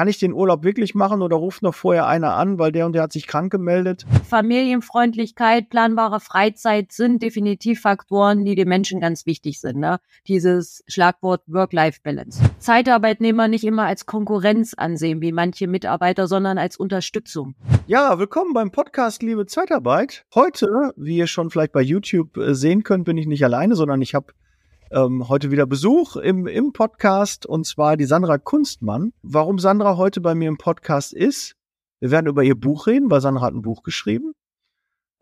kann ich den Urlaub wirklich machen oder ruft noch vorher einer an, weil der und der hat sich krank gemeldet? Familienfreundlichkeit, planbare Freizeit sind definitiv Faktoren, die den Menschen ganz wichtig sind. Ne? Dieses Schlagwort Work-Life-Balance. Zeitarbeitnehmer nicht immer als Konkurrenz ansehen, wie manche Mitarbeiter, sondern als Unterstützung. Ja, willkommen beim Podcast Liebe Zeitarbeit. Heute, wie ihr schon vielleicht bei YouTube äh, sehen könnt, bin ich nicht alleine, sondern ich habe ähm, heute wieder Besuch im, im Podcast und zwar die Sandra Kunstmann. Warum Sandra heute bei mir im Podcast ist, wir werden über ihr Buch reden, weil Sandra hat ein Buch geschrieben.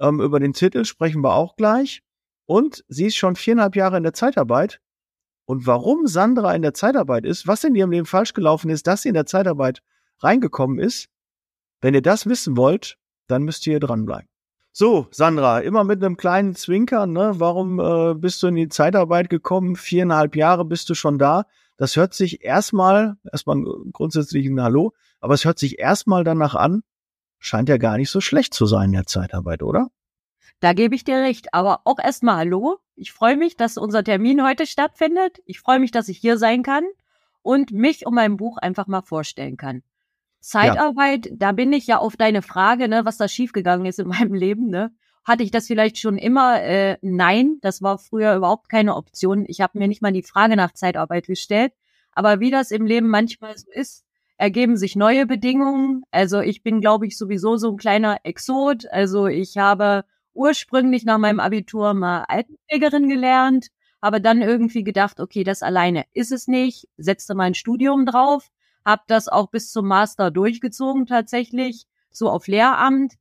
Ähm, über den Titel sprechen wir auch gleich. Und sie ist schon viereinhalb Jahre in der Zeitarbeit. Und warum Sandra in der Zeitarbeit ist, was in ihrem Leben falsch gelaufen ist, dass sie in der Zeitarbeit reingekommen ist, wenn ihr das wissen wollt, dann müsst ihr dranbleiben. So, Sandra, immer mit einem kleinen Zwinkern, ne? Warum äh, bist du in die Zeitarbeit gekommen? Viereinhalb Jahre bist du schon da. Das hört sich erstmal, erstmal grundsätzlich ein Hallo, aber es hört sich erstmal danach an, scheint ja gar nicht so schlecht zu sein in der Zeitarbeit, oder? Da gebe ich dir recht. Aber auch erstmal Hallo. Ich freue mich, dass unser Termin heute stattfindet. Ich freue mich, dass ich hier sein kann und mich und mein Buch einfach mal vorstellen kann. Zeitarbeit, ja. da bin ich ja auf deine Frage, ne, was da schiefgegangen ist in meinem Leben, ne? Hatte ich das vielleicht schon immer? Äh, nein, das war früher überhaupt keine Option. Ich habe mir nicht mal die Frage nach Zeitarbeit gestellt. Aber wie das im Leben manchmal so ist, ergeben sich neue Bedingungen. Also ich bin, glaube ich, sowieso so ein kleiner Exot. Also ich habe ursprünglich nach meinem Abitur mal Altenpflegerin gelernt, habe dann irgendwie gedacht, okay, das alleine ist es nicht, setzte mein Studium drauf habe das auch bis zum Master durchgezogen tatsächlich, so auf Lehramt.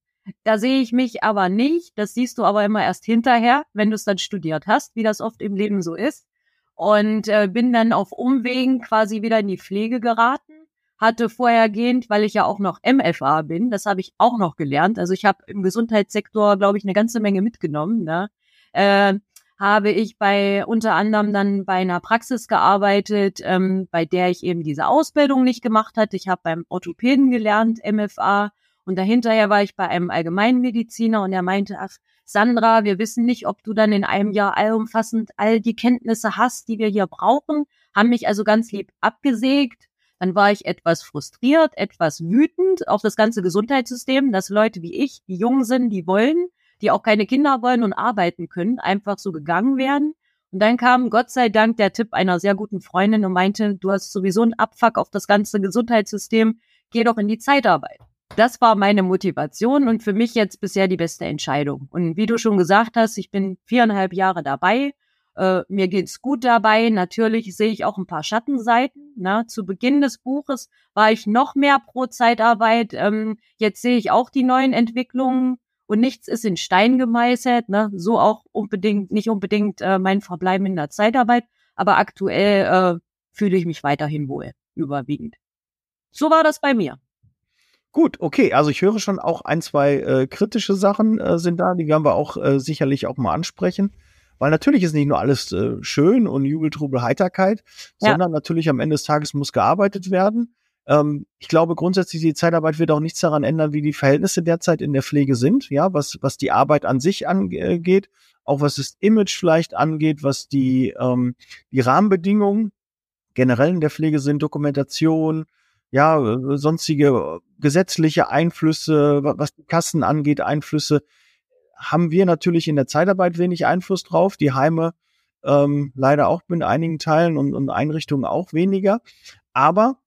Da sehe ich mich aber nicht. Das siehst du aber immer erst hinterher, wenn du es dann studiert hast, wie das oft im Leben so ist. Und äh, bin dann auf Umwegen quasi wieder in die Pflege geraten. Hatte vorhergehend, weil ich ja auch noch MFA bin, das habe ich auch noch gelernt. Also ich habe im Gesundheitssektor, glaube ich, eine ganze Menge mitgenommen. Ne? Äh, habe ich bei unter anderem dann bei einer Praxis gearbeitet, ähm, bei der ich eben diese Ausbildung nicht gemacht hatte. Ich habe beim Orthopäden gelernt, MFA, und dahinterher war ich bei einem Allgemeinmediziner und er meinte, ach, Sandra, wir wissen nicht, ob du dann in einem Jahr allumfassend all die Kenntnisse hast, die wir hier brauchen, haben mich also ganz lieb abgesägt. Dann war ich etwas frustriert, etwas wütend auf das ganze Gesundheitssystem, dass Leute wie ich, die jung sind, die wollen, die auch keine Kinder wollen und arbeiten können, einfach so gegangen werden. Und dann kam Gott sei Dank der Tipp einer sehr guten Freundin und meinte, du hast sowieso einen Abfuck auf das ganze Gesundheitssystem, geh doch in die Zeitarbeit. Das war meine Motivation und für mich jetzt bisher die beste Entscheidung. Und wie du schon gesagt hast, ich bin viereinhalb Jahre dabei. Äh, mir geht's gut dabei. Natürlich sehe ich auch ein paar Schattenseiten. Na, ne? zu Beginn des Buches war ich noch mehr pro Zeitarbeit. Ähm, jetzt sehe ich auch die neuen Entwicklungen und nichts ist in Stein gemeißelt, ne? So auch unbedingt, nicht unbedingt äh, mein Verbleiben in der Zeitarbeit, aber aktuell äh, fühle ich mich weiterhin wohl, überwiegend. So war das bei mir. Gut, okay. Also ich höre schon auch ein, zwei äh, kritische Sachen äh, sind da, die werden wir auch äh, sicherlich auch mal ansprechen. Weil natürlich ist nicht nur alles äh, schön und Jubeltrubel Heiterkeit, ja. sondern natürlich am Ende des Tages muss gearbeitet werden. Ähm, ich glaube grundsätzlich, die Zeitarbeit wird auch nichts daran ändern, wie die Verhältnisse derzeit in der Pflege sind, ja, was, was die Arbeit an sich angeht, auch was das Image vielleicht angeht, was die, ähm, die Rahmenbedingungen generell in der Pflege sind, Dokumentation, ja, sonstige gesetzliche Einflüsse, was die Kassen angeht, Einflüsse, haben wir natürlich in der Zeitarbeit wenig Einfluss drauf. Die Heime ähm, leider auch in einigen Teilen und, und Einrichtungen auch weniger. Aber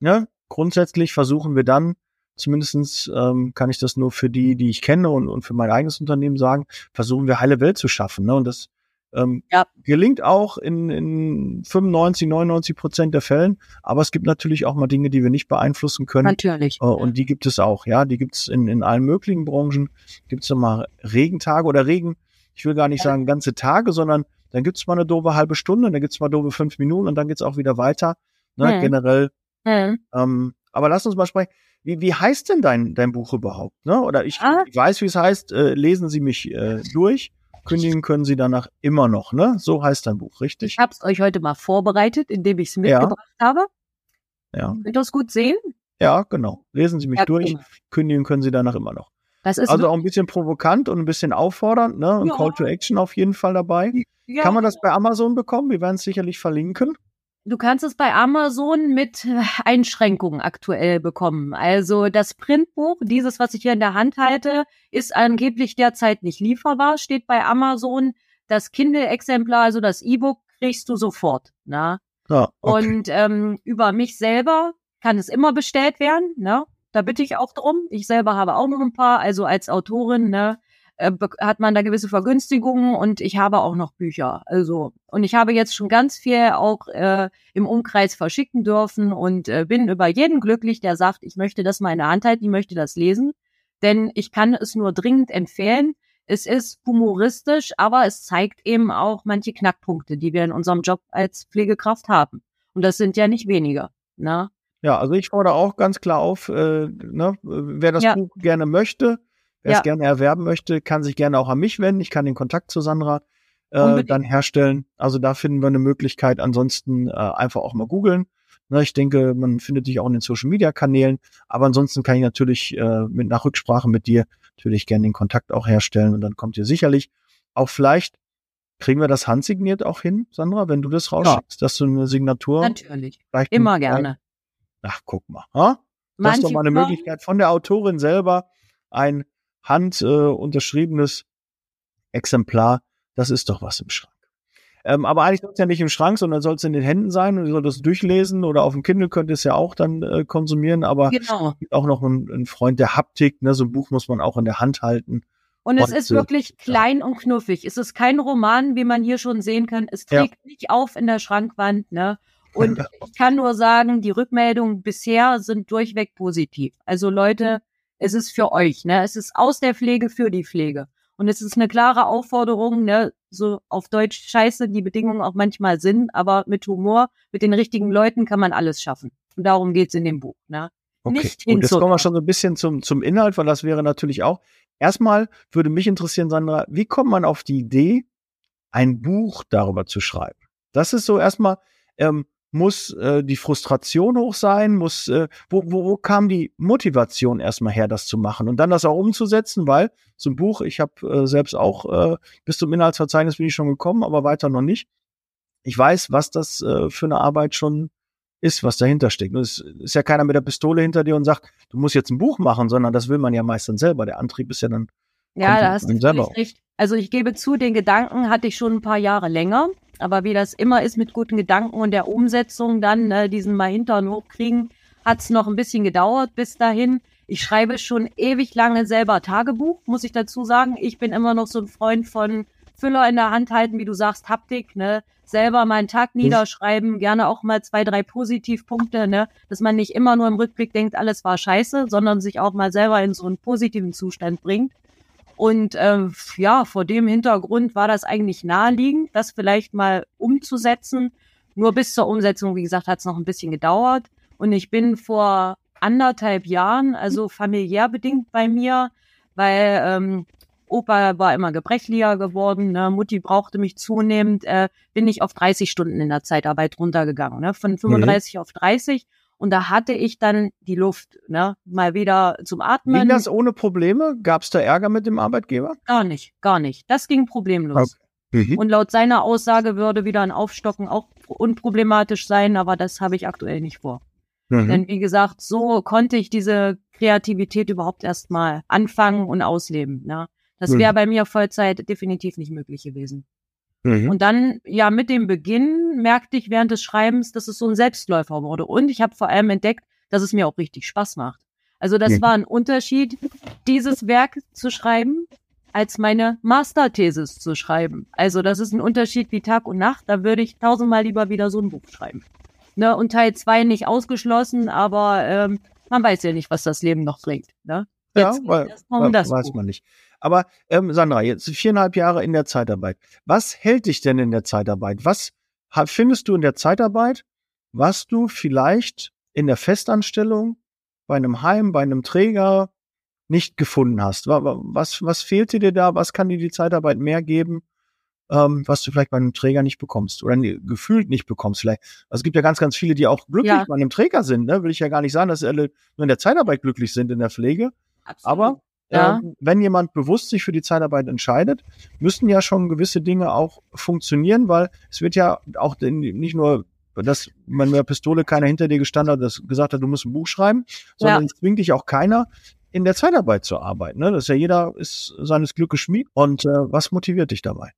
ne, grundsätzlich versuchen wir dann, zumindestens ähm, kann ich das nur für die, die ich kenne und, und für mein eigenes Unternehmen sagen, versuchen wir heile Welt zu schaffen. Ne? Und das ähm, ja. gelingt auch in, in 95, 99 Prozent der Fällen. Aber es gibt natürlich auch mal Dinge, die wir nicht beeinflussen können. Natürlich. Äh, und die gibt es auch, ja. Die gibt es in, in allen möglichen Branchen. Gibt es mal Regentage oder Regen, ich will gar nicht ja. sagen ganze Tage, sondern dann gibt es mal eine doofe halbe Stunde, dann gibt es mal doofe fünf Minuten und dann geht es auch wieder weiter. Ne? Ja. Generell Mhm. Ähm, aber lass uns mal sprechen. Wie, wie heißt denn dein, dein Buch überhaupt? Ne? Oder ich, ah. ich weiß, wie es heißt. Äh, lesen Sie mich äh, durch. Kündigen können Sie danach immer noch. Ne? So heißt dein Buch, richtig? Ich habe es euch heute mal vorbereitet, indem ich es mitgebracht ja. habe. Ja. Könnt ihr es gut sehen? Ja, genau. Lesen Sie mich ja, durch. Immer. Kündigen können Sie danach immer noch. also auch ein bisschen provokant und ein bisschen auffordernd, ne? Ein ja. Call to Action auf jeden Fall dabei. Ja. Kann man das bei Amazon bekommen? Wir werden es sicherlich verlinken. Du kannst es bei Amazon mit Einschränkungen aktuell bekommen. Also das Printbuch, dieses, was ich hier in der Hand halte, ist angeblich derzeit nicht lieferbar, steht bei Amazon. Das Kindle-Exemplar, also das E-Book, kriegst du sofort. Na? Ja, okay. Und ähm, über mich selber kann es immer bestellt werden. Ne? Da bitte ich auch drum. Ich selber habe auch noch ein paar. Also als Autorin ne, äh, hat man da gewisse Vergünstigungen und ich habe auch noch Bücher. Also und ich habe jetzt schon ganz viel auch äh, im Umkreis verschicken dürfen und äh, bin über jeden glücklich, der sagt, ich möchte das mal in der Hand halten, ich möchte das lesen, denn ich kann es nur dringend empfehlen. Es ist humoristisch, aber es zeigt eben auch manche Knackpunkte, die wir in unserem Job als Pflegekraft haben. Und das sind ja nicht wenige. Ne? Ja, also ich fordere auch ganz klar auf, äh, ne, wer das ja. Buch gerne möchte, wer ja. es gerne erwerben möchte, kann sich gerne auch an mich wenden. Ich kann den Kontakt zu Sandra äh, dann herstellen. Also da finden wir eine Möglichkeit. Ansonsten äh, einfach auch mal googeln. Ne, ich denke, man findet dich auch in den Social Media Kanälen. Aber ansonsten kann ich natürlich äh, mit nach Rücksprache mit dir natürlich gerne den Kontakt auch herstellen und dann kommt ihr sicherlich auch vielleicht kriegen wir das handsigniert auch hin, Sandra, wenn du das rausschickst, ja. dass du eine Signatur natürlich immer gerne. Ach, guck mal. Ha? Das ist doch mal eine Möglichkeit von der Autorin selber ein hand äh, unterschriebenes Exemplar. Das ist doch was im Schrank. Ähm, aber eigentlich soll es ja nicht im Schrank, sondern soll es in den Händen sein und ihr sollt das durchlesen oder auf dem Kindle könnt ihr es ja auch dann äh, konsumieren. Aber genau. auch noch ein, ein, Freund der Haptik. Ne? So ein Buch muss man auch in der Hand halten. Und es und, ist wirklich äh, klein und knuffig. Es ist kein Roman, wie man hier schon sehen kann. Es trägt ja. nicht auf in der Schrankwand. Ne? Und ich kann nur sagen, die Rückmeldungen bisher sind durchweg positiv. Also Leute, es ist für euch, ne? Es ist aus der Pflege für die Pflege. Und es ist eine klare Aufforderung, ne, so auf Deutsch scheiße, die Bedingungen auch manchmal sind, aber mit Humor, mit den richtigen Leuten kann man alles schaffen. Und darum geht's in dem Buch, ne? Okay. Nicht Und jetzt kommen wir schon so ein bisschen zum, zum Inhalt, weil das wäre natürlich auch. Erstmal würde mich interessieren, Sandra, wie kommt man auf die Idee, ein Buch darüber zu schreiben? Das ist so erstmal, ähm, muss äh, die Frustration hoch sein? Muss, äh, wo, wo, wo kam die Motivation erstmal her, das zu machen und dann das auch umzusetzen? Weil zum Buch, ich habe äh, selbst auch äh, bis zum Inhaltsverzeichnis bin ich schon gekommen, aber weiter noch nicht. Ich weiß, was das äh, für eine Arbeit schon ist, was dahinter steckt. Und es ist ja keiner mit der Pistole hinter dir und sagt, du musst jetzt ein Buch machen, sondern das will man ja meistens selber. Der Antrieb ist ja dann ja, da hast du recht. Also ich gebe zu, den Gedanken hatte ich schon ein paar Jahre länger. Aber wie das immer ist mit guten Gedanken und der Umsetzung, dann äh, diesen mal Hintern hochkriegen, hat es noch ein bisschen gedauert bis dahin. Ich schreibe schon ewig lange selber Tagebuch, muss ich dazu sagen. Ich bin immer noch so ein Freund von Füller in der Hand halten, wie du sagst, Haptik, ne? Selber meinen Tag niederschreiben, gerne auch mal zwei, drei Positivpunkte, ne? Dass man nicht immer nur im Rückblick denkt, alles war scheiße, sondern sich auch mal selber in so einen positiven Zustand bringt. Und äh, ja, vor dem Hintergrund war das eigentlich naheliegend, das vielleicht mal umzusetzen. Nur bis zur Umsetzung, wie gesagt, hat es noch ein bisschen gedauert. Und ich bin vor anderthalb Jahren, also familiär bedingt bei mir, weil ähm, Opa war immer gebrechlicher geworden, ne? Mutti brauchte mich zunehmend, äh, bin ich auf 30 Stunden in der Zeitarbeit runtergegangen, ne? von 35 mhm. auf 30 und da hatte ich dann die Luft, ne, mal wieder zum Atmen. Ging das ohne Probleme? Gab es da Ärger mit dem Arbeitgeber? Gar nicht, gar nicht. Das ging problemlos. Okay. Mhm. Und laut seiner Aussage würde wieder ein Aufstocken auch unproblematisch sein, aber das habe ich aktuell nicht vor. Mhm. Denn wie gesagt, so konnte ich diese Kreativität überhaupt erstmal anfangen und ausleben. Ne? Das wäre mhm. bei mir Vollzeit definitiv nicht möglich gewesen. Mhm. Und dann, ja, mit dem Beginn merkte ich während des Schreibens, dass es so ein Selbstläufer wurde. Und ich habe vor allem entdeckt, dass es mir auch richtig Spaß macht. Also das mhm. war ein Unterschied, dieses Werk zu schreiben, als meine Masterthesis zu schreiben. Also das ist ein Unterschied wie Tag und Nacht. Da würde ich tausendmal lieber wieder so ein Buch schreiben. Ne? Und Teil zwei nicht ausgeschlossen, aber ähm, man weiß ja nicht, was das Leben noch bringt. Ne? Jetzt ja, weil, um weiß man nicht. Aber ähm, Sandra, jetzt viereinhalb Jahre in der Zeitarbeit. Was hält dich denn in der Zeitarbeit? Was findest du in der Zeitarbeit, was du vielleicht in der Festanstellung bei einem Heim, bei einem Träger nicht gefunden hast? Was, was fehlt dir da? Was kann dir die Zeitarbeit mehr geben, ähm, was du vielleicht bei einem Träger nicht bekommst oder gefühlt nicht bekommst? Vielleicht. Also es gibt ja ganz, ganz viele, die auch glücklich ja. bei einem Träger sind. Ne? Will ich ja gar nicht sagen, dass sie alle nur in der Zeitarbeit glücklich sind in der Pflege. Absolut. Aber ja. äh, wenn jemand bewusst sich für die Zeitarbeit entscheidet, müssen ja schon gewisse Dinge auch funktionieren, weil es wird ja auch nicht nur dass man mit der Pistole keiner hinter dir gestanden hat, das gesagt hat, du musst ein Buch schreiben, sondern Ja. es zwingt dich auch keiner, in der Zeitarbeit zu arbeiten. Ne? Das ist ja jeder ist seines Glückes Schmied. Und äh, was motiviert dich dabei?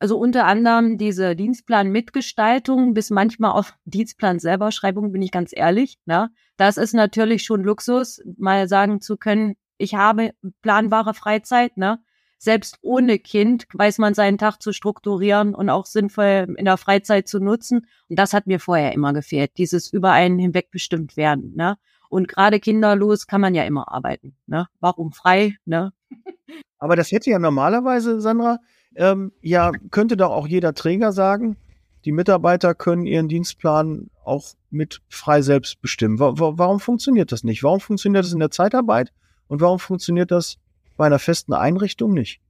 Also unter anderem diese Dienstplan-Mitgestaltung bis manchmal auf Dienstplan-Selberschreibung, bin ich ganz ehrlich. Ne? Das ist natürlich schon Luxus, mal sagen zu können, ich habe planbare Freizeit. Ne? Selbst ohne Kind weiß man seinen Tag zu strukturieren und auch sinnvoll in der Freizeit zu nutzen. Und das hat mir vorher immer gefehlt, dieses über einen hinweg werden. Ne? Und gerade kinderlos kann man ja immer arbeiten. Ne? Warum frei? Ne? Aber das hätte ja normalerweise, Sandra, ähm, ja, könnte doch auch jeder Träger sagen, die Mitarbeiter können ihren Dienstplan auch mit frei selbst bestimmen. Wa wa warum funktioniert das nicht? Warum funktioniert das in der Zeitarbeit und warum funktioniert das bei einer festen Einrichtung nicht?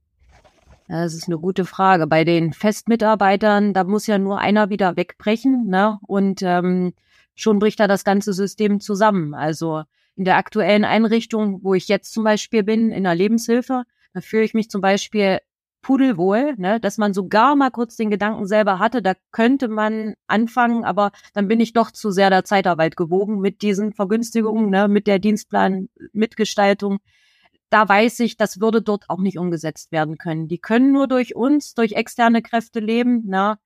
Das ist eine gute Frage. Bei den Festmitarbeitern, da muss ja nur einer wieder wegbrechen, ne? Und ähm, schon bricht da das ganze System zusammen. Also in der aktuellen Einrichtung, wo ich jetzt zum Beispiel bin, in der Lebenshilfe, da fühle ich mich zum Beispiel pudelwohl, ne, dass man sogar mal kurz den Gedanken selber hatte, da könnte man anfangen, aber dann bin ich doch zu sehr der Zeitarbeit gewogen mit diesen Vergünstigungen, ne, mit der Dienstplan-Mitgestaltung da weiß ich, das würde dort auch nicht umgesetzt werden können. Die können nur durch uns, durch externe Kräfte leben. Ne?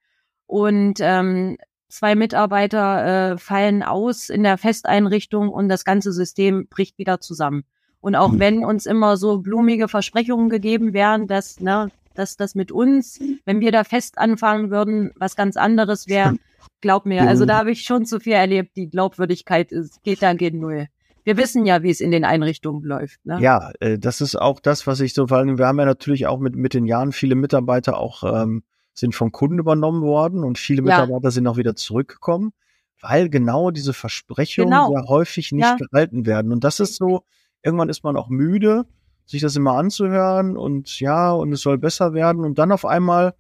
Und ähm, zwei Mitarbeiter äh, fallen aus in der Festeinrichtung und das ganze System bricht wieder zusammen. Und auch Mhm. wenn uns immer so blumige Versprechungen gegeben wären, dass, ne, dass das mit uns, wenn wir da fest anfangen würden, was ganz anderes wäre, glaub mir, also da habe ich schon zu viel erlebt. Die Glaubwürdigkeit ist, geht da gegen null. Wir wissen ja, wie es in den Einrichtungen läuft. Ne? Ja, äh, das ist auch das, was ich so, vor allem, wir haben ja natürlich auch mit, mit den Jahren viele Mitarbeiter auch ähm, sind vom Kunden übernommen worden und viele Ja. Mitarbeiter sind auch wieder zurückgekommen, weil genau diese Versprechungen Genau. sehr häufig nicht Ja. gehalten werden. Und das ist so, irgendwann ist man auch müde, sich das immer anzuhören und ja, und es soll besser werden und dann auf einmal,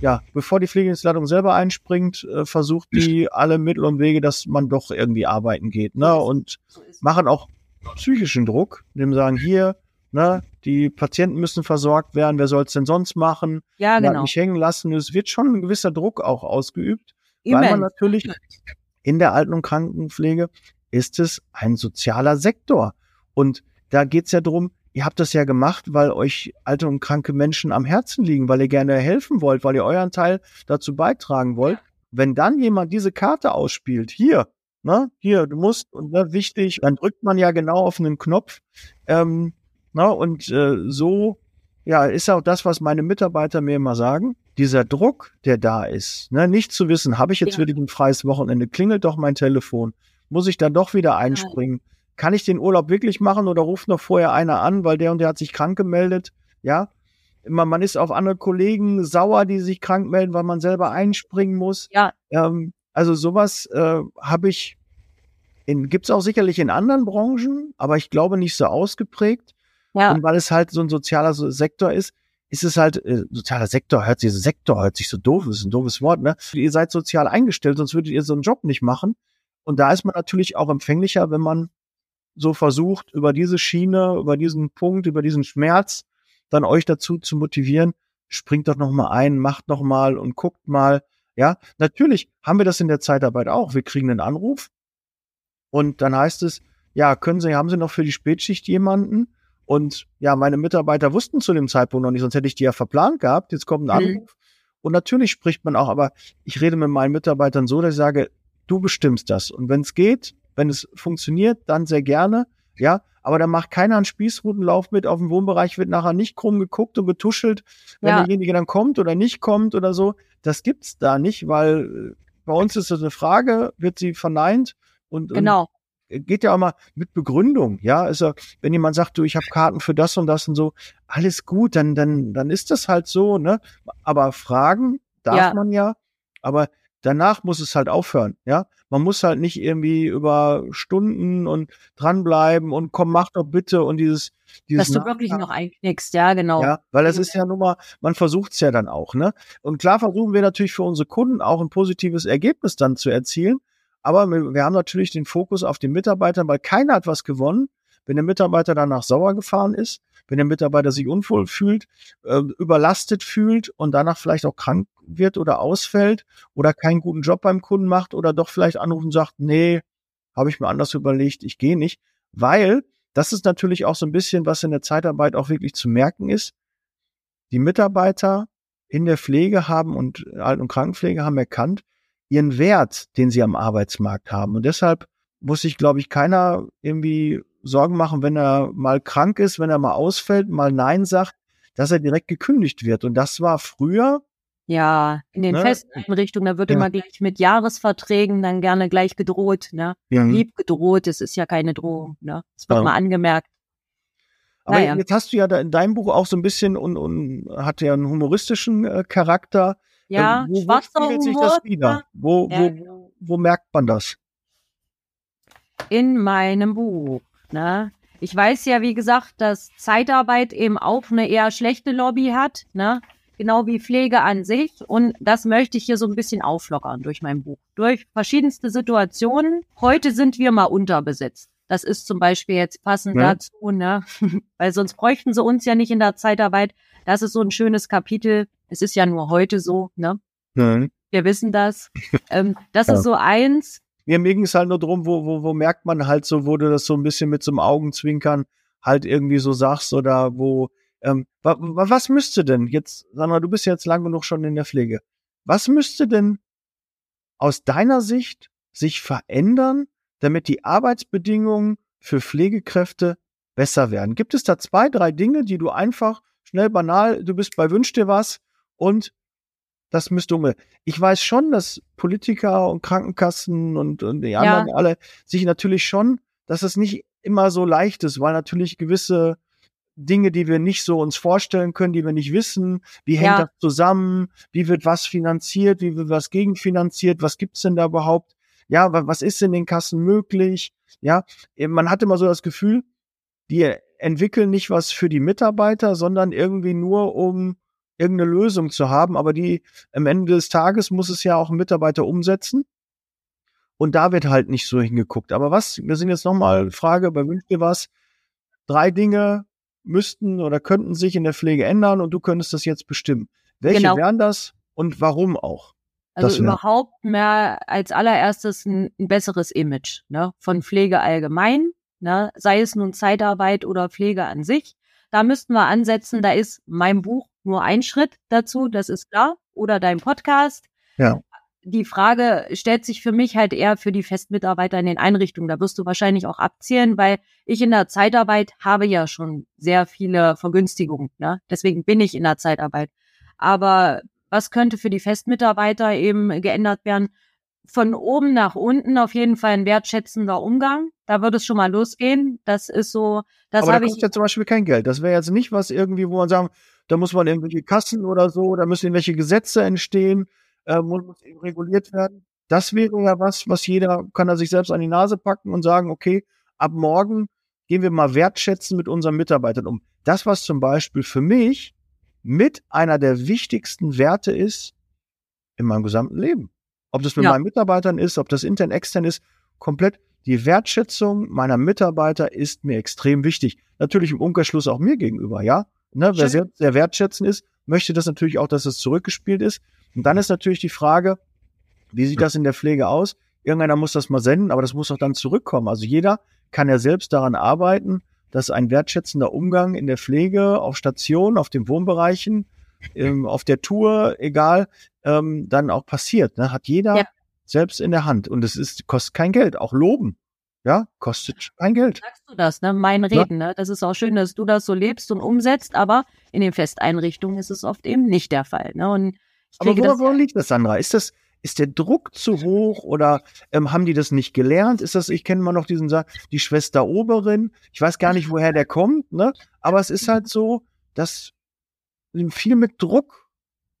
ja, bevor die Pflegedienstleitung selber einspringt, äh, versucht die alle Mittel und Wege, dass man doch irgendwie arbeiten geht, ne? Und es. machen auch psychischen Druck, indem sie sagen, hier, ne, die Patienten müssen versorgt werden, wer soll es denn sonst machen? Ja, genau. nicht hängen lassen. Es wird schon ein gewisser Druck auch ausgeübt, weil man natürlich in der Alten- und Krankenpflege ist es ein sozialer Sektor. Und da geht's ja drum, ihr habt das ja gemacht, weil euch alte und kranke Menschen am Herzen liegen, weil ihr gerne helfen wollt, weil ihr euren Teil dazu beitragen wollt. Wenn dann jemand diese Karte ausspielt, hier, ne, hier, du musst, und ne, wichtig, dann drückt man ja genau auf einen Knopf. Ähm, na, und äh, so, ja, ist auch das, was meine Mitarbeiter mir immer sagen. Dieser Druck, der da ist, ne, nicht zu wissen, habe ich jetzt Ja. wirklich ein freies Wochenende, klingelt doch mein Telefon, muss ich da doch wieder einspringen? Kann ich den Urlaub wirklich machen oder ruft noch vorher einer an, weil der und der hat sich krank gemeldet? Ja, man, man ist auf andere Kollegen sauer, die sich krank melden, weil man selber einspringen muss. Ja. Ähm, also sowas äh, habe ich in, gibt's auch sicherlich in anderen Branchen, aber ich glaube nicht so ausgeprägt. Ja, Und weil es halt so ein sozialer so Sektor ist, ist es halt, äh, sozialer Sektor hört sich, Sektor hört sich so doof, ist ein doofes Wort, ne? Ihr seid sozial eingestellt, sonst würdet ihr so einen Job nicht machen. Und da ist man natürlich auch empfänglicher, wenn man so versucht, über diese Schiene, über diesen Punkt, über diesen Schmerz, dann euch dazu zu motivieren, springt doch noch mal ein, macht noch mal und guckt mal. Ja, natürlich haben wir das in der Zeitarbeit auch. Wir kriegen einen Anruf und dann heißt es, ja, können Sie, haben Sie noch für die Spätschicht jemanden? Und ja, meine Mitarbeiter wussten zu dem Zeitpunkt noch nicht, sonst hätte ich die ja verplant gehabt. Jetzt kommt ein Mhm. Anruf. Und natürlich spricht man auch, aber ich rede mit meinen Mitarbeitern so, dass ich sage, du bestimmst das. Und wenn es geht, wenn es funktioniert, dann sehr gerne. Ja, aber da macht keiner einen Spießrutenlauf mit. Auf dem Wohnbereich wird nachher nicht krumm geguckt und getuschelt, wenn Ja. derjenige dann kommt oder nicht kommt oder so. Das gibt's da nicht, weil äh, bei uns ist das eine Frage, wird sie verneint und, und genau. geht ja auch mal mit Begründung, ja. Also wenn jemand sagt, du, ich habe Karten für das und das und so, alles gut, dann dann dann ist das halt so, ne? Aber fragen darf Ja. man ja, aber danach muss es halt aufhören, ja. Man muss halt nicht irgendwie über Stunden und dranbleiben und komm, mach doch bitte und dieses dieses Dass du wirklich noch einknickst, ja, genau. Ja, weil das ist ja nun mal, man versucht's ja dann auch, ne? Und klar versuchen wir natürlich für unsere Kunden auch ein positives Ergebnis dann zu erzielen. Aber wir, wir haben natürlich den Fokus auf den Mitarbeitern, weil keiner hat was gewonnen, wenn der Mitarbeiter danach sauer gefahren ist, wenn der Mitarbeiter sich unwohl fühlt, äh, überlastet fühlt und danach vielleicht auch krank wird oder ausfällt oder keinen guten Job beim Kunden macht oder doch vielleicht anrufen und sagt, nee, habe ich mir anders überlegt, ich gehe nicht, weil das ist natürlich auch so ein bisschen, was in der Zeitarbeit auch wirklich zu merken ist. Die Mitarbeiter in der Pflege haben und Alten- und Krankenpflege haben erkannt, ihren Wert, den sie am Arbeitsmarkt haben. Und deshalb muss sich, glaube ich, keiner irgendwie Sorgen machen, wenn er mal krank ist, wenn er mal ausfällt, mal Nein sagt, dass er direkt gekündigt wird. Und das war früher. Ja, in den ne? Festeinrichtungen, da wird ja. immer gleich mit Jahresverträgen dann gerne gleich gedroht, ne? Ja. Lieb gedroht, es ist ja keine Drohung, ne? Es wird ja. mal angemerkt. Aber naja. jetzt hast du ja da in deinem Buch auch so ein bisschen und, und hat ja einen humoristischen äh, Charakter. Ja, äh, wo, wo spiegelt sich das wieder? Wo, ja, wo, genau. wo merkt man das? In meinem Buch. Ne? Ich weiß ja, wie gesagt, dass Zeitarbeit eben auch eine eher schlechte Lobby hat, ne? Genau wie Pflege an sich. Und das möchte ich hier so ein bisschen auflockern durch mein Buch. Durch verschiedenste Situationen. Heute sind wir mal unterbesetzt. Das ist zum Beispiel jetzt passend ja. dazu, ne? weil sonst bräuchten sie uns ja nicht in der Zeitarbeit. Das ist so ein schönes Kapitel. Es ist ja nur heute so, ne? Nein. Wir wissen das. ähm, das ja. ist so eins. Mir, mir ging es halt nur drum, wo, wo, wo merkt man halt so, wo du das so ein bisschen mit so einem Augenzwinkern halt irgendwie so sagst oder wo, ähm, wa, wa, was müsste denn jetzt, Sandra, du bist jetzt lang genug schon in der Pflege. Was müsste denn aus deiner Sicht sich verändern, damit die Arbeitsbedingungen für Pflegekräfte besser werden? Gibt es da zwei, drei Dinge, die du einfach schnell banal, du bist bei Wünsch dir was und das müsste um. Ich weiß schon, dass Politiker und Krankenkassen und, und die anderen ja. alle sich natürlich schon, dass es nicht immer so leicht ist, weil natürlich gewisse Dinge, die wir nicht so uns vorstellen können, die wir nicht wissen, wie hängt ja. das zusammen, wie wird was finanziert, wie wird was gegenfinanziert, was gibt's denn da überhaupt? Ja, was ist in den Kassen möglich? Ja, man hat immer so das Gefühl, die entwickeln nicht was für die Mitarbeiter, sondern irgendwie nur um irgendeine Lösung zu haben, aber die am Ende des Tages muss es ja auch ein Mitarbeiter umsetzen. Und da wird halt nicht so hingeguckt. Aber was, wir sind jetzt nochmal Frage, bei Wünsch dir was, drei Dinge müssten oder könnten sich in der Pflege ändern und du könntest das jetzt bestimmen. Welche genau. wären das und warum auch? Also überhaupt mehr als allererstes ein, ein, besseres Image ne, von Pflege allgemein, ne, sei es nun Zeitarbeit oder Pflege an sich. Da müssten wir ansetzen, da ist mein Buch nur ein Schritt dazu, das ist klar, oder dein Podcast. Ja. Die Frage stellt sich für mich halt eher für die Festmitarbeiter in den Einrichtungen. Da wirst du wahrscheinlich auch abzählen, weil ich in der Zeitarbeit habe ja schon sehr viele Vergünstigungen. Ne? Deswegen bin ich in der Zeitarbeit. Aber was könnte für die Festmitarbeiter eben geändert werden? Von oben nach unten auf jeden Fall ein wertschätzender Umgang. Da würde es schon mal losgehen. Das ist so, das habe da ich. ja zum Beispiel kein Geld. Das wäre jetzt nicht was irgendwie, wo man sagen, da muss man irgendwelche Kassen oder so, da müssen irgendwelche Gesetze entstehen, äh, muss reguliert werden. Das wäre ja was, was jeder kann er sich selbst an die Nase packen und sagen, okay, ab morgen gehen wir mal wertschätzen mit unseren Mitarbeitern um. Das, was zum Beispiel für mich mit einer der wichtigsten Werte ist in meinem gesamten Leben. Ob das mit ja. meinen Mitarbeitern ist, ob das intern, extern ist, komplett. Die Wertschätzung meiner Mitarbeiter ist mir extrem wichtig. Natürlich im Umkehrschluss auch mir gegenüber, ja ne, wer sehr, sehr wertschätzend ist, möchte das natürlich auch, dass es zurückgespielt ist. Und dann ist natürlich die Frage, wie sieht das in der Pflege aus? Irgendeiner muss das mal senden, aber das muss auch dann zurückkommen. Also jeder kann ja selbst daran arbeiten, dass ein wertschätzender Umgang in der Pflege, auf Station, auf den Wohnbereichen, ähm, auf der Tour, egal, ähm, dann auch passiert. Ne? Hat jeder ja. selbst in der Hand. Und es ist, kostet kein Geld. Auch loben. Ja, kostet kein Geld. Sagst du das, ne? Mein Reden, ja. ne? Das ist auch schön, dass du das so lebst und umsetzt, aber in den Festeinrichtungen ist es oft eben nicht der Fall, ne? Und aber wo, woran liegt das, Sandra? Ist das, ist der Druck zu hoch oder ähm, haben die das nicht gelernt? Ist das, ich kenne mal noch diesen die Schwester Oberin, ich weiß gar nicht, woher der kommt, ne? Aber es ist halt so, dass viel mit Druck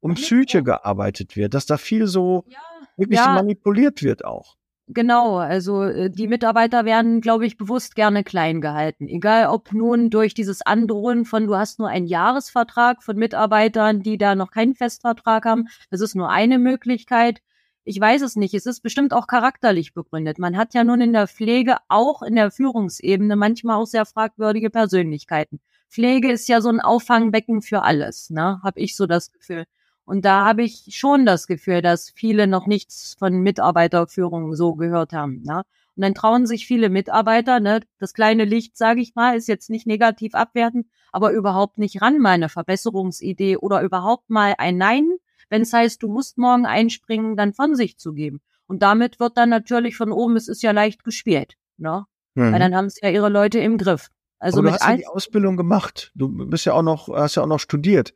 und Psyche gearbeitet wird, dass da viel so ja, wirklich ja. manipuliert wird auch. Genau, also äh, die Mitarbeiter werden, glaube ich, bewusst gerne klein gehalten. Egal ob nun durch dieses Androhen von, du hast nur einen Jahresvertrag von Mitarbeitern, die da noch keinen Festvertrag haben. Das ist nur eine Möglichkeit. Ich weiß es nicht. Es ist bestimmt auch charakterlich begründet. Man hat ja nun in der Pflege, auch in der Führungsebene, manchmal auch sehr fragwürdige Persönlichkeiten. Pflege ist ja so ein Auffangbecken für alles, ne? Hab ich so das Gefühl. Und da habe ich schon das Gefühl, dass viele noch nichts von Mitarbeiterführung so gehört haben. Ne? Und dann trauen sich viele Mitarbeiter, ne, das kleine Licht, sage ich mal, ist jetzt nicht negativ abwertend, aber überhaupt nicht ran, meine Verbesserungsidee oder überhaupt mal ein Nein, wenn es heißt, du musst morgen einspringen, dann von sich zu geben. Und damit wird dann natürlich von oben, es ist ja leicht gespielt, ne? Mhm. Weil dann haben es ja ihre Leute im Griff. Also aber du hast ja die Ausbildung gemacht. Du bist ja auch noch, hast ja auch noch studiert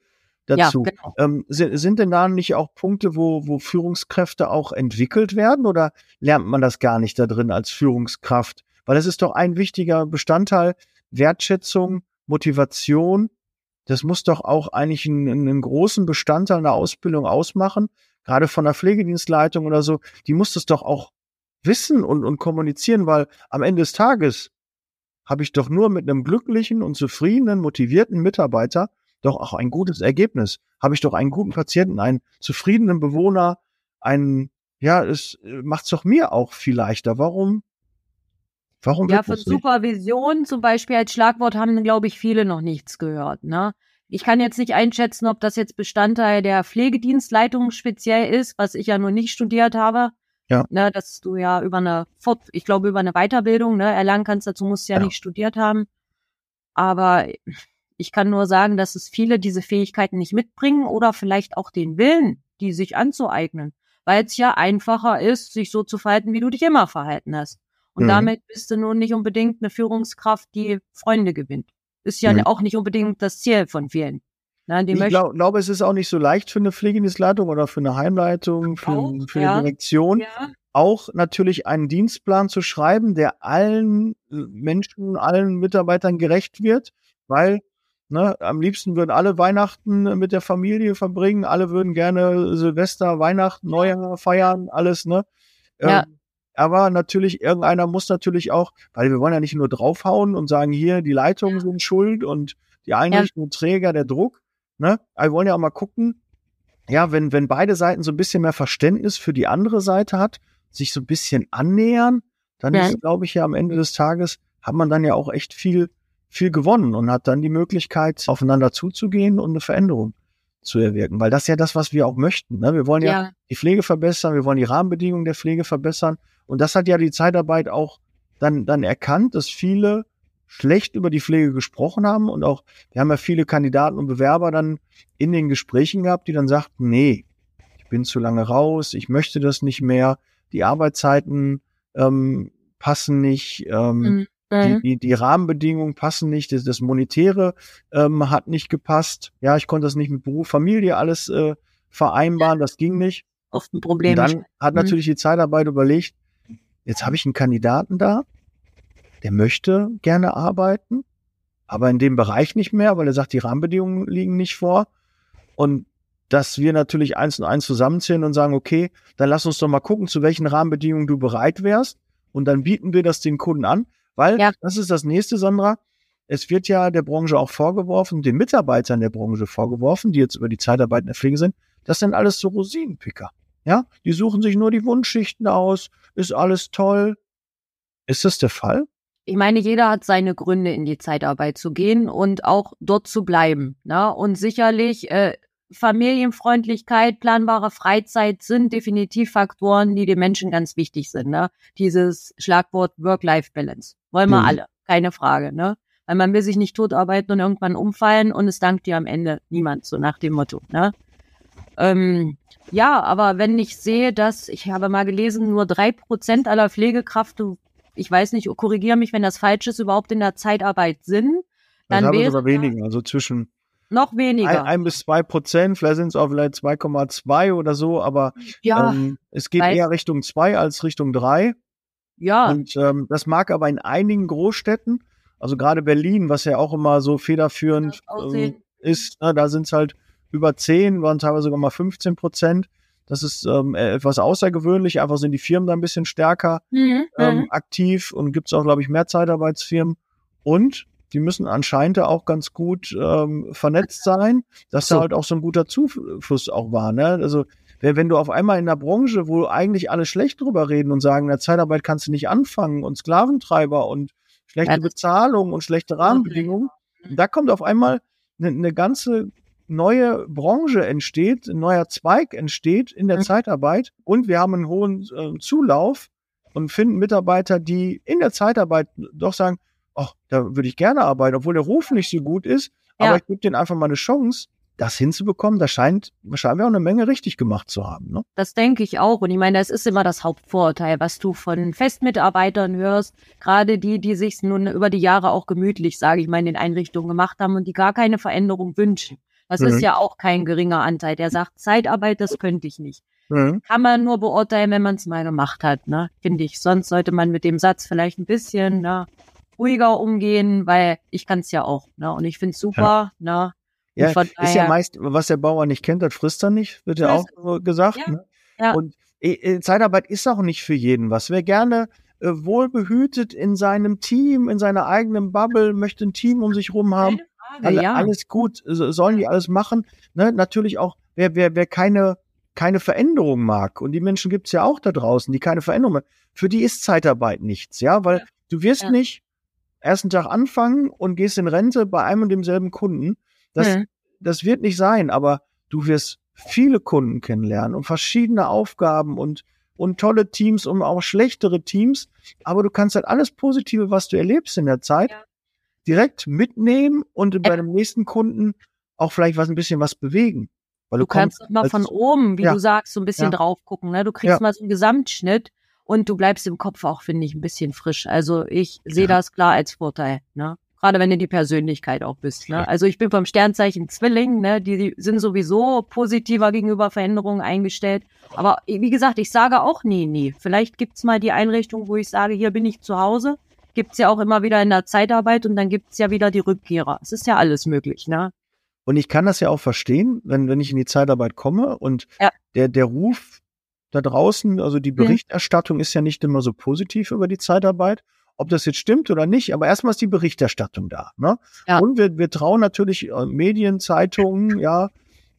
dazu. Ja, genau. ähm, sind, denn da nicht auch Punkte, wo, wo Führungskräfte auch entwickelt werden oder lernt man das gar nicht da drin als Führungskraft? Weil das ist doch ein wichtiger Bestandteil, Wertschätzung, Motivation. Das muss doch auch eigentlich einen, einen großen Bestandteil einer Ausbildung ausmachen, gerade von der Pflegedienstleitung oder so. Die muss das doch auch wissen und, und kommunizieren, weil am Ende des Tages habe ich doch nur mit einem glücklichen und zufriedenen, motivierten Mitarbeiter doch auch ein gutes Ergebnis. Habe ich doch einen guten Patienten, einen zufriedenen Bewohner, einen, ja, es äh, macht es doch mir auch viel leichter. Warum? Warum ja, von Supervision zum Beispiel als Schlagwort haben, glaube ich, viele noch nichts gehört. Ne? Ich kann jetzt nicht einschätzen, ob das jetzt Bestandteil der Pflegedienstleitung speziell ist, was ich ja nur nicht studiert habe. Ja. Ne, dass du ja über eine Fort, ich glaube über eine Weiterbildung ne, erlangen kannst, dazu musst du ja, ja. nicht studiert haben. Aber ich kann nur sagen, dass es viele diese Fähigkeiten nicht mitbringen oder vielleicht auch den Willen, die sich anzueignen, weil es ja einfacher ist, sich so zu verhalten, wie du dich immer verhalten hast. Und mhm. damit bist du nun nicht unbedingt eine Führungskraft, die Freunde gewinnt. Ist ja mhm. auch nicht unbedingt das Ziel von vielen. Na, ich glaub, glaube, es ist auch nicht so leicht für eine Pflegedienstleitung oder für eine Heimleitung, für, auch, für ja. eine Direktion, ja. auch natürlich einen Dienstplan zu schreiben, der allen Menschen, allen Mitarbeitern gerecht wird, weil Ne? Am liebsten würden alle Weihnachten mit der Familie verbringen, alle würden gerne Silvester, Weihnachten, Neujahr feiern, alles, ne? Ja. Ähm, aber natürlich, irgendeiner muss natürlich auch, weil wir wollen ja nicht nur draufhauen und sagen, hier, die Leitungen sind schuld und die Einrichtung, ja. Träger, der Druck, ne? Aber wir wollen ja auch mal gucken, ja, wenn, wenn beide Seiten so ein bisschen mehr Verständnis für die andere Seite hat, sich so ein bisschen annähern, dann ja. ist, glaube ich, ja am Ende des Tages, hat man dann ja auch echt viel viel gewonnen und hat dann die Möglichkeit, aufeinander zuzugehen und eine Veränderung zu erwirken. Weil das ist ja das, was wir auch möchten. Ne? Wir wollen ja, ja, die Pflege verbessern, wir wollen die Rahmenbedingungen der Pflege verbessern. Und das hat ja die Zeitarbeit auch dann, dann erkannt, dass viele schlecht über die Pflege gesprochen haben und auch, wir haben ja viele Kandidaten und Bewerber dann in den Gesprächen gehabt, die dann sagten, nee, ich bin zu lange raus, ich möchte das nicht mehr, die Arbeitszeiten ähm, passen nicht, ähm, mhm. Die, mhm. die, die Rahmenbedingungen passen nicht, das, das Monetäre ähm, hat nicht gepasst. Ja, ich konnte das nicht mit Beruf, Familie alles äh, vereinbaren, das ging nicht. Oft ein Problem. Und dann hat mhm. natürlich die Zeitarbeit überlegt, jetzt habe ich einen Kandidaten da, der möchte gerne arbeiten, aber in dem Bereich nicht mehr, weil er sagt, die Rahmenbedingungen liegen nicht vor. Und dass wir natürlich eins und eins zusammenzählen und sagen, okay, dann lass uns doch mal gucken, zu welchen Rahmenbedingungen du bereit wärst. Und dann bieten wir das den Kunden an. Weil, ja. das ist das nächste, Sandra, es wird ja der Branche auch vorgeworfen, den Mitarbeitern der Branche vorgeworfen, die jetzt über die Zeitarbeit in der Pflege sind, das sind alles so Rosinenpicker. Ja, die suchen sich nur die Wunschschichten aus, ist alles toll. Ist das der Fall? Ich meine, jeder hat seine Gründe, in die Zeitarbeit zu gehen und auch dort zu bleiben. Ne? Und sicherlich äh, Familienfreundlichkeit, planbare Freizeit sind definitiv Faktoren, die den Menschen ganz wichtig sind. Ne? Dieses Schlagwort Work-Life-Balance. Wollen wir mhm. alle, keine Frage. Ne? Weil man will sich nicht totarbeiten und irgendwann umfallen und es dankt dir am Ende niemand, so nach dem Motto. Ne? Ähm, ja, aber wenn ich sehe, dass, ich habe mal gelesen, nur drei Prozent aller Pflegekräfte, ich weiß nicht, korrigiere mich, wenn das falsch ist, überhaupt in der Zeitarbeit sind, dann wäre sogar weniger, also zwischen noch weniger. Ein, ein bis zwei Prozent, vielleicht sind es auch vielleicht 2,2 oder so, aber ja, ähm, es geht eher Richtung zwei als Richtung drei. Ja. Und ähm, das mag aber in einigen Großstädten, also gerade Berlin, was ja auch immer so federführend ähm, ist, ne, da sind es halt über 10, waren teilweise sogar mal 15 Prozent. Das ist ähm, e-, etwas außergewöhnlich. Einfach sind die Firmen da ein bisschen stärker mhm. ähm, mhm. aktiv und gibt es auch, glaube ich, mehr Zeitarbeitsfirmen. Und die müssen anscheinend auch ganz gut ähm, vernetzt sein, dass so. da halt auch so ein guter Zufluss auch war. Ne? Also wenn, wenn du auf einmal in einer Branche, wo eigentlich alle schlecht drüber reden und sagen, in der Zeitarbeit kannst du nicht anfangen und Sklaventreiber und schlechte ja. Bezahlung und schlechte Rahmenbedingungen, da kommt auf einmal eine, eine ganze neue Branche entsteht, ein neuer Zweig entsteht in der Mhm. Zeitarbeit und wir haben einen hohen äh, Zulauf und finden Mitarbeiter, die in der Zeitarbeit doch sagen, ach, da würde ich gerne arbeiten, obwohl der Ruf nicht so gut ist, Ja. aber ich gebe denen einfach mal eine Chance, das hinzubekommen. Da scheint wahrscheinlich auch eine Menge richtig gemacht zu haben. Ne? Das denke ich auch. Und ich meine, das ist immer das Hauptvorurteil, was du von Festmitarbeitern hörst. Gerade die, die sich nun über die Jahre auch gemütlich, sage ich mal, in den Einrichtungen gemacht haben und die gar keine Veränderung wünschen. Das Mhm. ist ja auch kein geringer Anteil. Der sagt, Zeitarbeit, das könnte ich nicht. Mhm. Kann man nur beurteilen, wenn man es mal gemacht hat, ne? Finde ich. Sonst sollte man mit dem Satz vielleicht ein bisschen ne, ruhiger umgehen, weil ich kann es ja auch. Ne? Und ich finde es super, ne? Ja, von ist ja meist, was der Bauer nicht kennt, das frisst er nicht, wird ja Ja, auch so gesagt. ja, Ne? ja. Und äh, äh, Zeitarbeit ist auch nicht für jeden was. Wer gerne äh, wohlbehütet in seinem Team, in seiner eigenen Bubble, möchte ein Team um sich rum haben, Frage, alle, ja. alles gut, so- sollen die alles machen. Ne? Natürlich auch, wer, wer, wer keine, keine Veränderung mag, und die Menschen gibt's ja auch da draußen, die keine Veränderung mag, für die ist Zeitarbeit nichts, ja, weil Ja. du wirst Ja. nicht ersten Tag anfangen und gehst in Rente bei einem und demselben Kunden. Das, Hm. das wird nicht sein, aber du wirst viele Kunden kennenlernen und verschiedene Aufgaben und, und tolle Teams und auch schlechtere Teams. Aber du kannst halt alles Positive, was du erlebst in der Zeit, Ja. direkt mitnehmen und bei Ja. dem nächsten Kunden auch vielleicht was ein bisschen was bewegen. Weil Du kannst kommst auch mal von oben, wie Ja. du sagst, so ein bisschen drauf gucken. Ne? Du kriegst mal so einen Gesamtschnitt und du bleibst im Kopf auch, finde ich, ein bisschen frisch. Also ich sehe Ja. das klar als Vorteil. Ne? Gerade wenn du die Persönlichkeit auch bist. Ne? Also ich bin vom Sternzeichen Zwilling, ne? die, die sind sowieso positiver gegenüber Veränderungen eingestellt. Aber wie gesagt, ich sage auch nie, nie. Vielleicht gibt's mal die Einrichtung, wo ich sage, hier bin ich zu Hause. Gibt's ja auch immer wieder in der Zeitarbeit und dann gibt's ja wieder die Rückkehrer. Es ist ja alles möglich, ne? Und ich kann das ja auch verstehen, wenn, wenn ich in die Zeitarbeit komme und Ja. der, der Ruf da draußen, also die Berichterstattung ist ja nicht immer so positiv über die Zeitarbeit. Ob das jetzt stimmt oder nicht, aber erstmal ist die Berichterstattung da. Ne? Ja. Und wir, wir trauen natürlich äh, Medien, Zeitungen, ja,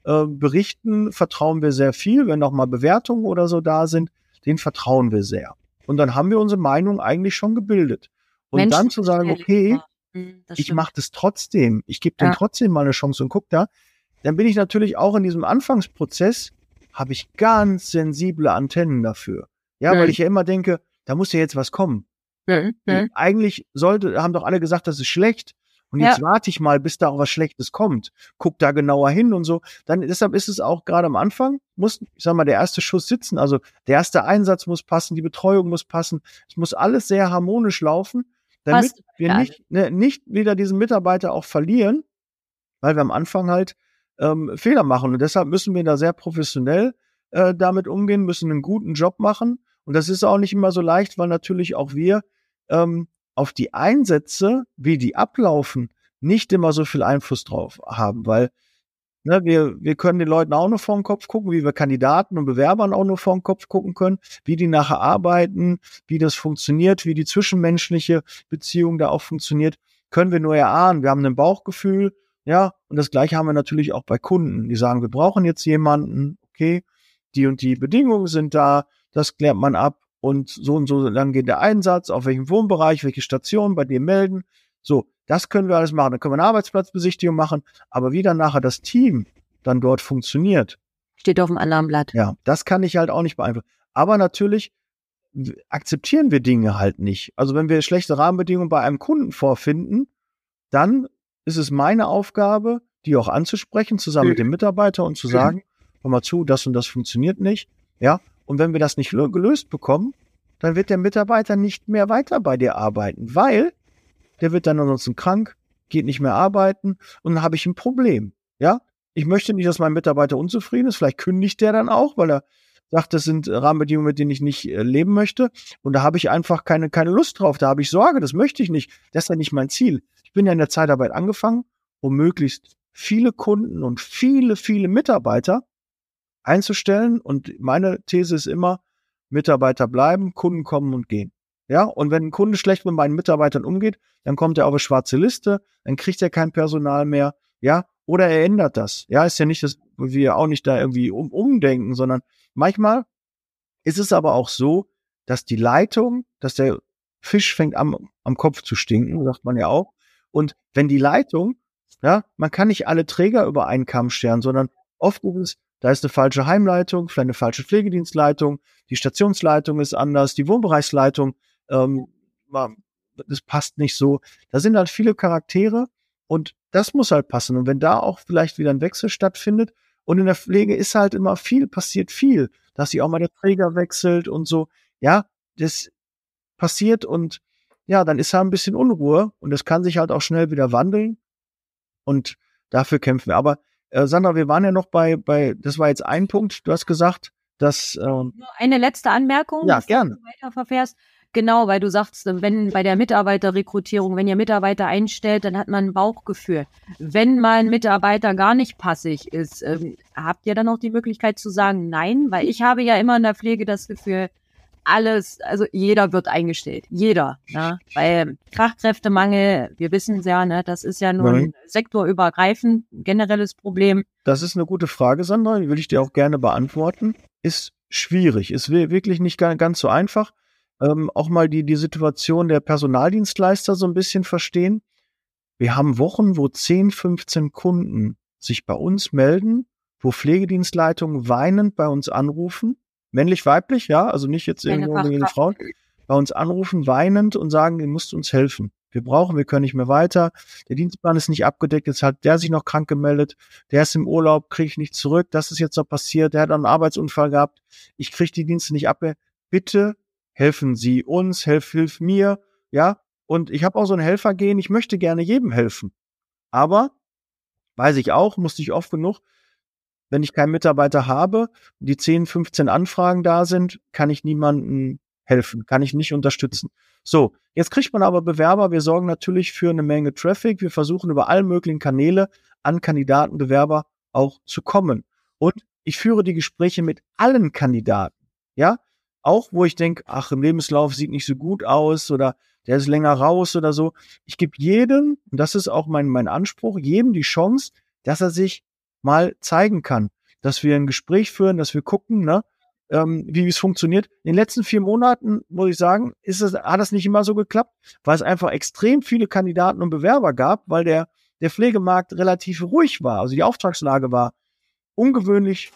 äh, Berichten vertrauen wir sehr viel. Wenn auch mal Bewertungen oder so da sind, denen vertrauen wir sehr. Und dann haben wir unsere Meinung eigentlich schon gebildet. Und Menschen dann zu sagen, okay. Hm, das ich mache das trotzdem. Ich gebe Ja. trotzdem mal eine Chance und guck da. Dann bin ich natürlich auch in diesem Anfangsprozess, habe ich ganz sensible Antennen dafür. Ja, Mhm. weil ich ja immer denke, da muss ja jetzt was kommen. Hm, hm. Eigentlich sollte, haben doch alle gesagt, das ist schlecht. Und jetzt warte ich mal, bis da auch was Schlechtes kommt. Guck da genauer hin und so. Dann, deshalb ist es auch gerade am Anfang, muss, ich sag mal, der erste Schuss sitzen. Also der erste Einsatz muss passen, die Betreuung muss passen. Es muss alles sehr harmonisch laufen, damit Passt wir nicht, ne, nicht wieder diesen Mitarbeiter auch verlieren, weil wir am Anfang halt ähm, Fehler machen. Und deshalb müssen wir da sehr professionell äh, damit umgehen, müssen einen guten Job machen. Und das ist auch nicht immer so leicht, weil natürlich auch wir ähm, auf die Einsätze, wie die ablaufen, nicht immer so viel Einfluss drauf haben, weil ne, wir, wir können den Leuten auch nur vor den Kopf gucken, wie wir Kandidaten und Bewerbern auch nur vor den Kopf gucken können, wie die nachher arbeiten, wie das funktioniert, wie die zwischenmenschliche Beziehung da auch funktioniert, können wir nur erahnen. Wir haben ein Bauchgefühl, ja, und das gleiche haben wir natürlich auch bei Kunden, die sagen, wir brauchen jetzt jemanden, okay, die und die Bedingungen sind da, das klärt man ab und so und so lang geht der Einsatz, auf welchem Wohnbereich, welche Station bei dem melden. So, das können wir alles machen. Dann können wir eine Arbeitsplatzbesichtigung machen, aber wie dann nachher das Team dann dort funktioniert, Steht auf dem anderen Blatt. ja, das kann ich halt auch nicht beeinflussen. Aber natürlich akzeptieren wir Dinge halt nicht. Also wenn wir schlechte Rahmenbedingungen bei einem Kunden vorfinden, dann ist es meine Aufgabe, die auch anzusprechen, zusammen mit dem Mitarbeiter und zu Mhm. sagen, hör mal zu, das und das funktioniert nicht. Ja, und wenn wir das nicht lö- gelöst bekommen, dann wird der Mitarbeiter nicht mehr weiter bei dir arbeiten, weil der wird dann ansonsten krank, geht nicht mehr arbeiten und dann habe ich ein Problem. Ja, ich möchte nicht, dass mein Mitarbeiter unzufrieden ist. Vielleicht kündigt der dann auch, weil er sagt, das sind Rahmenbedingungen, mit denen ich nicht äh, leben möchte. Und da habe ich einfach keine, keine Lust drauf. Da habe ich Sorge, das möchte ich nicht. Das ist ja nicht mein Ziel. Ich bin ja in der Zeitarbeit angefangen, um möglichst viele Kunden und viele, viele Mitarbeiter einzustellen. Und meine These ist immer, Mitarbeiter bleiben, Kunden kommen und gehen. Ja, und wenn ein Kunde schlecht mit meinen Mitarbeitern umgeht, dann kommt er auf eine schwarze Liste, dann kriegt er kein Personal mehr, ja, oder er ändert das. Ja, ist ja nicht, dass wir auch nicht da irgendwie um, umdenken, sondern manchmal ist es aber auch so, dass die Leitung, dass der Fisch fängt am, am Kopf zu stinken, sagt man ja auch. Und wenn die Leitung Ja, man kann nicht alle Träger über einen Kamm scheren, sondern oft ist es, da ist eine falsche Heimleitung, vielleicht eine falsche Pflegedienstleitung, die Stationsleitung ist anders, die Wohnbereichsleitung, ähm, das passt nicht so. Da sind halt viele Charaktere und das muss halt passen. Und wenn da auch vielleicht wieder ein Wechsel stattfindet und in der Pflege ist halt immer viel, passiert viel, dass sich auch mal der Träger wechselt und so. Ja, das passiert und ja, dann ist da ein bisschen Unruhe und das kann sich halt auch schnell wieder wandeln und dafür kämpfen wir. Aber äh, Sandra, wir waren ja noch bei, bei, das war jetzt ein Punkt, du hast gesagt, dass. Ähm, Nur eine letzte Anmerkung. Ja, gerne. Du weiter verfährst. Genau, weil du sagst, wenn bei der Mitarbeiterrekrutierung, wenn ihr Mitarbeiter einstellt, dann hat man ein Bauchgefühl. Wenn mal ein Mitarbeiter gar nicht passig ist, ähm, habt ihr dann auch die Möglichkeit zu sagen Nein? Weil ich habe ja immer in der Pflege das Gefühl, alles, also jeder wird eingestellt. Jeder. Ne? Weil Fachkräftemangel, wir wissen es ja, ne, das ist ja nur ein sektorübergreifend generelles Problem. Das ist eine gute Frage, Sandra, die will ich dir auch gerne beantworten. Ist schwierig, ist wirklich nicht ganz so einfach ähm, auch mal die, die Situation der Personaldienstleister so ein bisschen verstehen. Wir haben Wochen, wo 10, 15 Kunden sich bei uns melden, wo Pflegedienstleitungen weinend bei uns anrufen, männlich, weiblich, ja, also nicht jetzt irgendwo gegen Frauen, bei uns anrufen, weinend und sagen, ihr müsst uns helfen. Wir brauchen, wir können nicht mehr weiter. Der Dienstplan ist nicht abgedeckt. Jetzt hat der sich noch krank gemeldet. Der ist im Urlaub, kriege ich nicht zurück. Das ist jetzt noch passiert. Der hat einen Arbeitsunfall gehabt. Ich kriege die Dienste nicht ab. Bitte helfen Sie uns, helf, hilf mir, ja. Und ich habe auch so ein Helfergehen, ich möchte gerne jedem helfen. Aber, weiß ich auch, musste ich oft genug, wenn ich keinen Mitarbeiter habe, die 10, 15 Anfragen da sind, kann ich niemandem helfen, kann ich nicht unterstützen. So, jetzt kriegt man aber Bewerber. Wir sorgen natürlich für eine Menge Traffic. Wir versuchen über alle möglichen Kanäle an Kandidatenbewerber auch zu kommen. Und ich führe die Gespräche mit allen Kandidaten. Ja, auch wo ich denke, ach, im Lebenslauf sieht nicht so gut aus oder der ist länger raus oder so. Ich gebe jedem, und das ist auch mein, mein Anspruch, jedem die Chance, dass er sich mal zeigen kann. Dass wir ein Gespräch führen, dass wir gucken, ne, ähm, wie es funktioniert. In den letzten vier Monaten, muss ich sagen, ist es, hat das nicht immer so geklappt, weil es einfach extrem viele Kandidaten und Bewerber gab, weil der, der Pflegemarkt relativ ruhig war. Also die Auftragslage war ungewöhnlich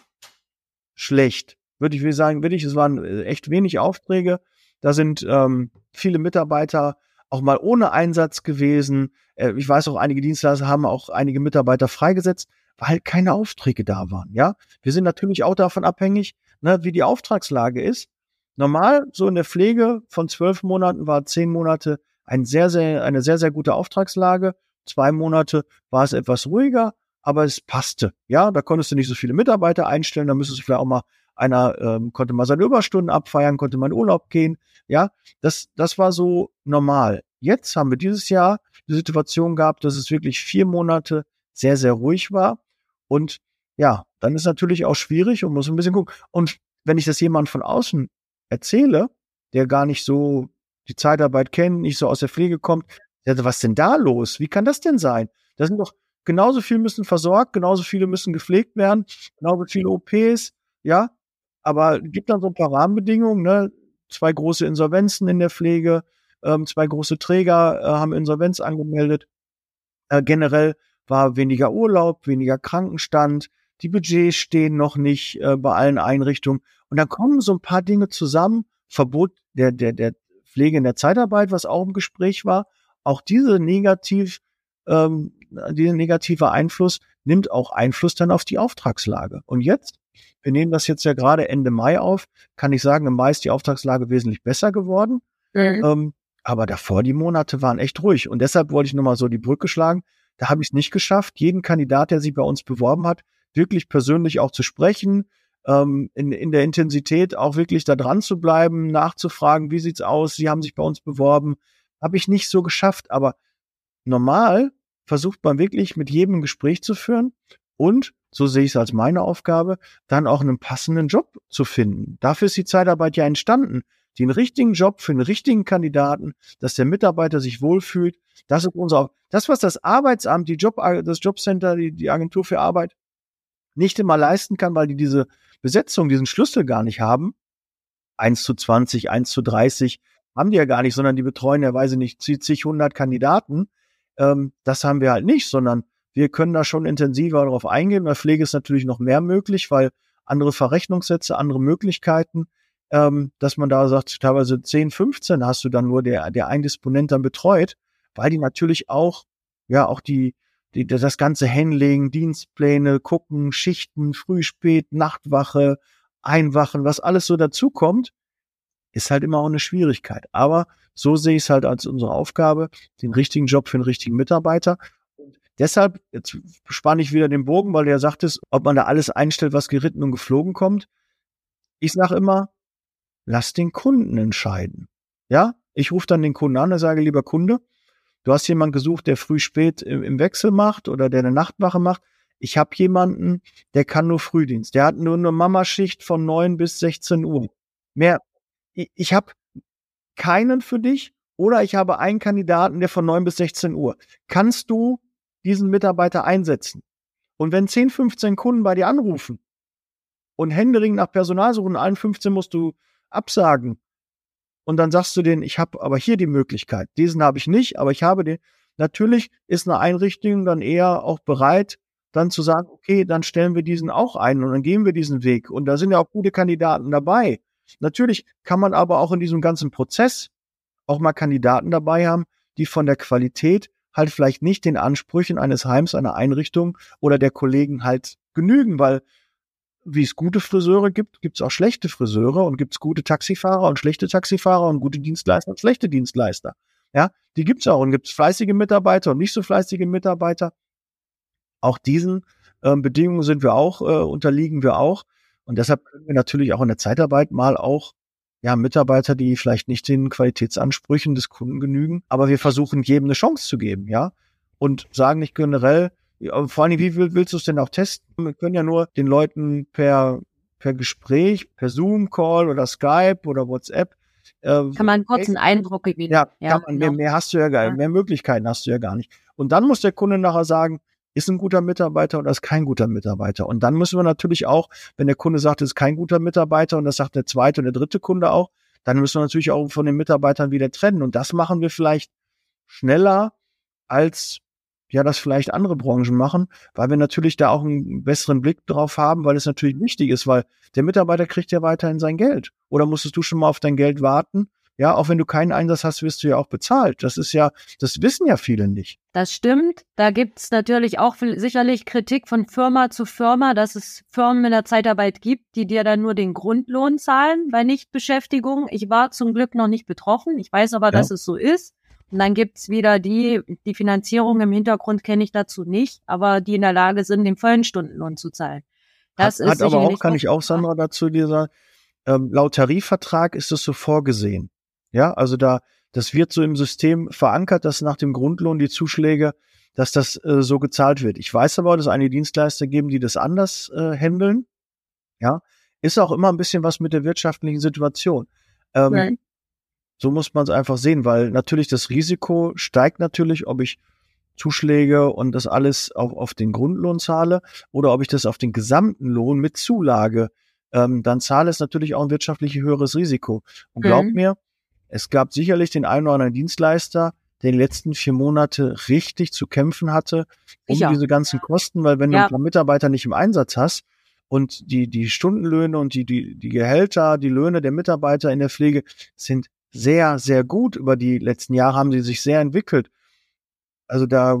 schlecht würde ich will sagen, wirklich, es waren äh, echt wenig Aufträge. Da sind ähm, viele Mitarbeiter auch mal ohne Einsatz gewesen. Äh, ich weiß auch, einige Dienstleister haben auch einige Mitarbeiter freigesetzt, weil keine Aufträge da waren. Ja, wir sind natürlich auch davon abhängig, ne, wie die Auftragslage ist. Normal, so in der Pflege von zwölf Monaten war zehn Monate ein sehr, sehr, eine sehr, sehr gute Auftragslage. Zwei Monate war es etwas ruhiger, aber es passte. Ja, da konntest du nicht so viele Mitarbeiter einstellen, da müsstest du vielleicht auch mal einer ähm, konnte mal seine Überstunden abfeiern, konnte mal in Urlaub gehen. Ja, das, das war so normal. Jetzt haben wir dieses Jahr die Situation gehabt, dass es wirklich vier Monate sehr, sehr ruhig war. Und ja, dann ist natürlich auch schwierig und muss ein bisschen gucken. Und wenn ich das jemand von außen erzähle, der gar nicht so die Zeitarbeit kennt, nicht so aus der Pflege kommt, der sagt, was denn da los? Wie kann das denn sein? Da sind doch genauso viele müssen versorgt, genauso viele müssen gepflegt werden, genauso viele OPs, ja, aber gibt dann so ein paar Rahmenbedingungen, ne? Zwei große Insolvenzen in der Pflege, ähm, zwei große Träger äh, haben Insolvenz angemeldet. Äh, generell war weniger Urlaub, weniger Krankenstand, die Budgets stehen noch nicht äh, bei allen Einrichtungen. Und dann kommen so ein paar Dinge zusammen. Verbot der, der, der Pflege in der Zeitarbeit, was auch im Gespräch war. Auch diese negativ, ähm, dieser negative Einfluss nimmt auch Einfluss dann auf die Auftragslage. Und jetzt wir nehmen das jetzt ja gerade Ende Mai auf. Kann ich sagen, im Mai ist die Auftragslage wesentlich besser geworden. Mhm. Ähm, aber davor die Monate waren echt ruhig. Und deshalb wollte ich nochmal so die Brücke schlagen. Da habe ich es nicht geschafft, jeden Kandidat, der sich bei uns beworben hat, wirklich persönlich auch zu sprechen, ähm, in, in der Intensität auch wirklich da dran zu bleiben, nachzufragen, wie sieht's aus, Sie haben sich bei uns beworben. Habe ich nicht so geschafft, aber normal versucht man wirklich mit jedem ein Gespräch zu führen und so sehe ich es als meine Aufgabe, dann auch einen passenden Job zu finden. Dafür ist die Zeitarbeit ja entstanden. Den richtigen Job für den richtigen Kandidaten, dass der Mitarbeiter sich wohlfühlt. Das ist unser, das, was das Arbeitsamt, die Job, das Jobcenter, die, die Agentur für Arbeit nicht immer leisten kann, weil die diese Besetzung, diesen Schlüssel gar nicht haben. 1 zu 20, 1 zu 30 haben die ja gar nicht, sondern die betreuen ja, weiß ich nicht, zig, hundert Kandidaten. Ähm, das haben wir halt nicht, sondern Wir können da schon intensiver darauf eingehen. Bei Pflege ist natürlich noch mehr möglich, weil andere Verrechnungssätze, andere Möglichkeiten, ähm, dass man da sagt, teilweise 10, 15 hast du dann nur der, der ein Disponent dann betreut, weil die natürlich auch, ja, auch die, die, das ganze Handling, Dienstpläne, gucken, Schichten, früh, spät, Nachtwache, Einwachen, was alles so dazukommt, ist halt immer auch eine Schwierigkeit. Aber so sehe ich es halt als unsere Aufgabe, den richtigen Job für den richtigen Mitarbeiter. Deshalb, jetzt spanne ich wieder den Bogen, weil du ja sagtest, ob man da alles einstellt, was geritten und geflogen kommt. Ich sage immer, lass den Kunden entscheiden. Ja, ich rufe dann den Kunden an und sage, lieber Kunde, du hast jemanden gesucht, der früh spät im Wechsel macht oder der eine Nachtwache macht. Ich habe jemanden, der kann nur Frühdienst. Der hat nur eine Mamaschicht von neun bis 16 Uhr. Mehr. Ich, ich habe keinen für dich oder ich habe einen Kandidaten, der von neun bis 16 Uhr. Kannst du diesen Mitarbeiter einsetzen? Und wenn 10, 15 Kunden bei dir anrufen und Händering nach Personal suchen, allen 15 musst du absagen. Und dann sagst du denen, ich habe aber hier die Möglichkeit. Diesen habe ich nicht, aber ich habe den. Natürlich ist eine Einrichtung dann eher auch bereit, dann zu sagen, okay, dann stellen wir diesen auch ein und dann gehen wir diesen Weg. Und da sind ja auch gute Kandidaten dabei. Natürlich kann man aber auch in diesem ganzen Prozess auch mal Kandidaten dabei haben, die von der Qualität halt vielleicht nicht den Ansprüchen eines Heims, einer Einrichtung oder der Kollegen halt genügen, weil wie es gute Friseure gibt, gibt es auch schlechte Friseure und gibt es gute Taxifahrer und schlechte Taxifahrer und gute Dienstleister und schlechte Dienstleister. Ja, die gibt es auch und gibt es fleißige Mitarbeiter und nicht so fleißige Mitarbeiter. Auch diesen ähm, Bedingungen sind wir auch, äh, unterliegen wir auch. Und deshalb können wir natürlich auch in der Zeitarbeit mal auch ja, Mitarbeiter, die vielleicht nicht den Qualitätsansprüchen des Kunden genügen, aber wir versuchen jedem eine Chance zu geben, ja. Und sagen nicht generell, vor allem, wie willst du es denn auch testen? Wir können ja nur den Leuten per, per Gespräch, per Zoom-Call oder Skype oder WhatsApp äh, kann man kurz einen Eindruck gewinnen. Ja, ja man, genau. mehr, mehr hast du ja gar, ja. mehr Möglichkeiten hast du ja gar nicht. Und dann muss der Kunde nachher sagen, ist ein guter Mitarbeiter oder ist kein guter Mitarbeiter. Und dann müssen wir natürlich auch, wenn der Kunde sagt, es ist kein guter Mitarbeiter und das sagt der zweite und der dritte Kunde auch, dann müssen wir natürlich auch von den Mitarbeitern wieder trennen. Und das machen wir vielleicht schneller als ja das vielleicht andere Branchen machen, weil wir natürlich da auch einen besseren Blick drauf haben, weil es natürlich wichtig ist, weil der Mitarbeiter kriegt ja weiterhin sein Geld. Oder musstest du schon mal auf dein Geld warten? Ja, auch wenn du keinen Einsatz hast, wirst du ja auch bezahlt. Das ist ja, das wissen ja viele nicht. Das stimmt. Da gibt's natürlich auch sicherlich Kritik von Firma zu Firma, dass es Firmen in der Zeitarbeit gibt, die dir dann nur den Grundlohn zahlen bei Nichtbeschäftigung. Ich war zum Glück noch nicht betroffen. Ich weiß aber, ja. dass es so ist. Und dann gibt's wieder die, die Finanzierung im Hintergrund kenne ich dazu nicht, aber die in der Lage sind, den vollen Stundenlohn zu zahlen. Das hat, ist hat aber auch, kann ich auch, Sandra, dazu dir sagen, ähm, laut Tarifvertrag ist das so vorgesehen. Ja, also da, das wird so im System verankert, dass nach dem Grundlohn die Zuschläge, dass das äh, so gezahlt wird. Ich weiß aber, dass es einige Dienstleister geben, die das anders äh, handeln. Ja, ist auch immer ein bisschen was mit der wirtschaftlichen Situation. Ähm, so muss man es einfach sehen, weil natürlich das Risiko steigt natürlich, ob ich Zuschläge und das alles auf, auf den Grundlohn zahle oder ob ich das auf den gesamten Lohn mit Zulage ähm, dann zahle, ist natürlich auch ein wirtschaftlich höheres Risiko. Und glaubt mhm. mir, es gab sicherlich den einen oder anderen Dienstleister, der die letzten vier Monate richtig zu kämpfen hatte um ja. diese ganzen Kosten, weil wenn ja. du ein paar Mitarbeiter nicht im Einsatz hast und die, die Stundenlöhne und die, die, die Gehälter, die Löhne der Mitarbeiter in der Pflege sind sehr, sehr gut. Über die letzten Jahre haben sie sich sehr entwickelt. Also da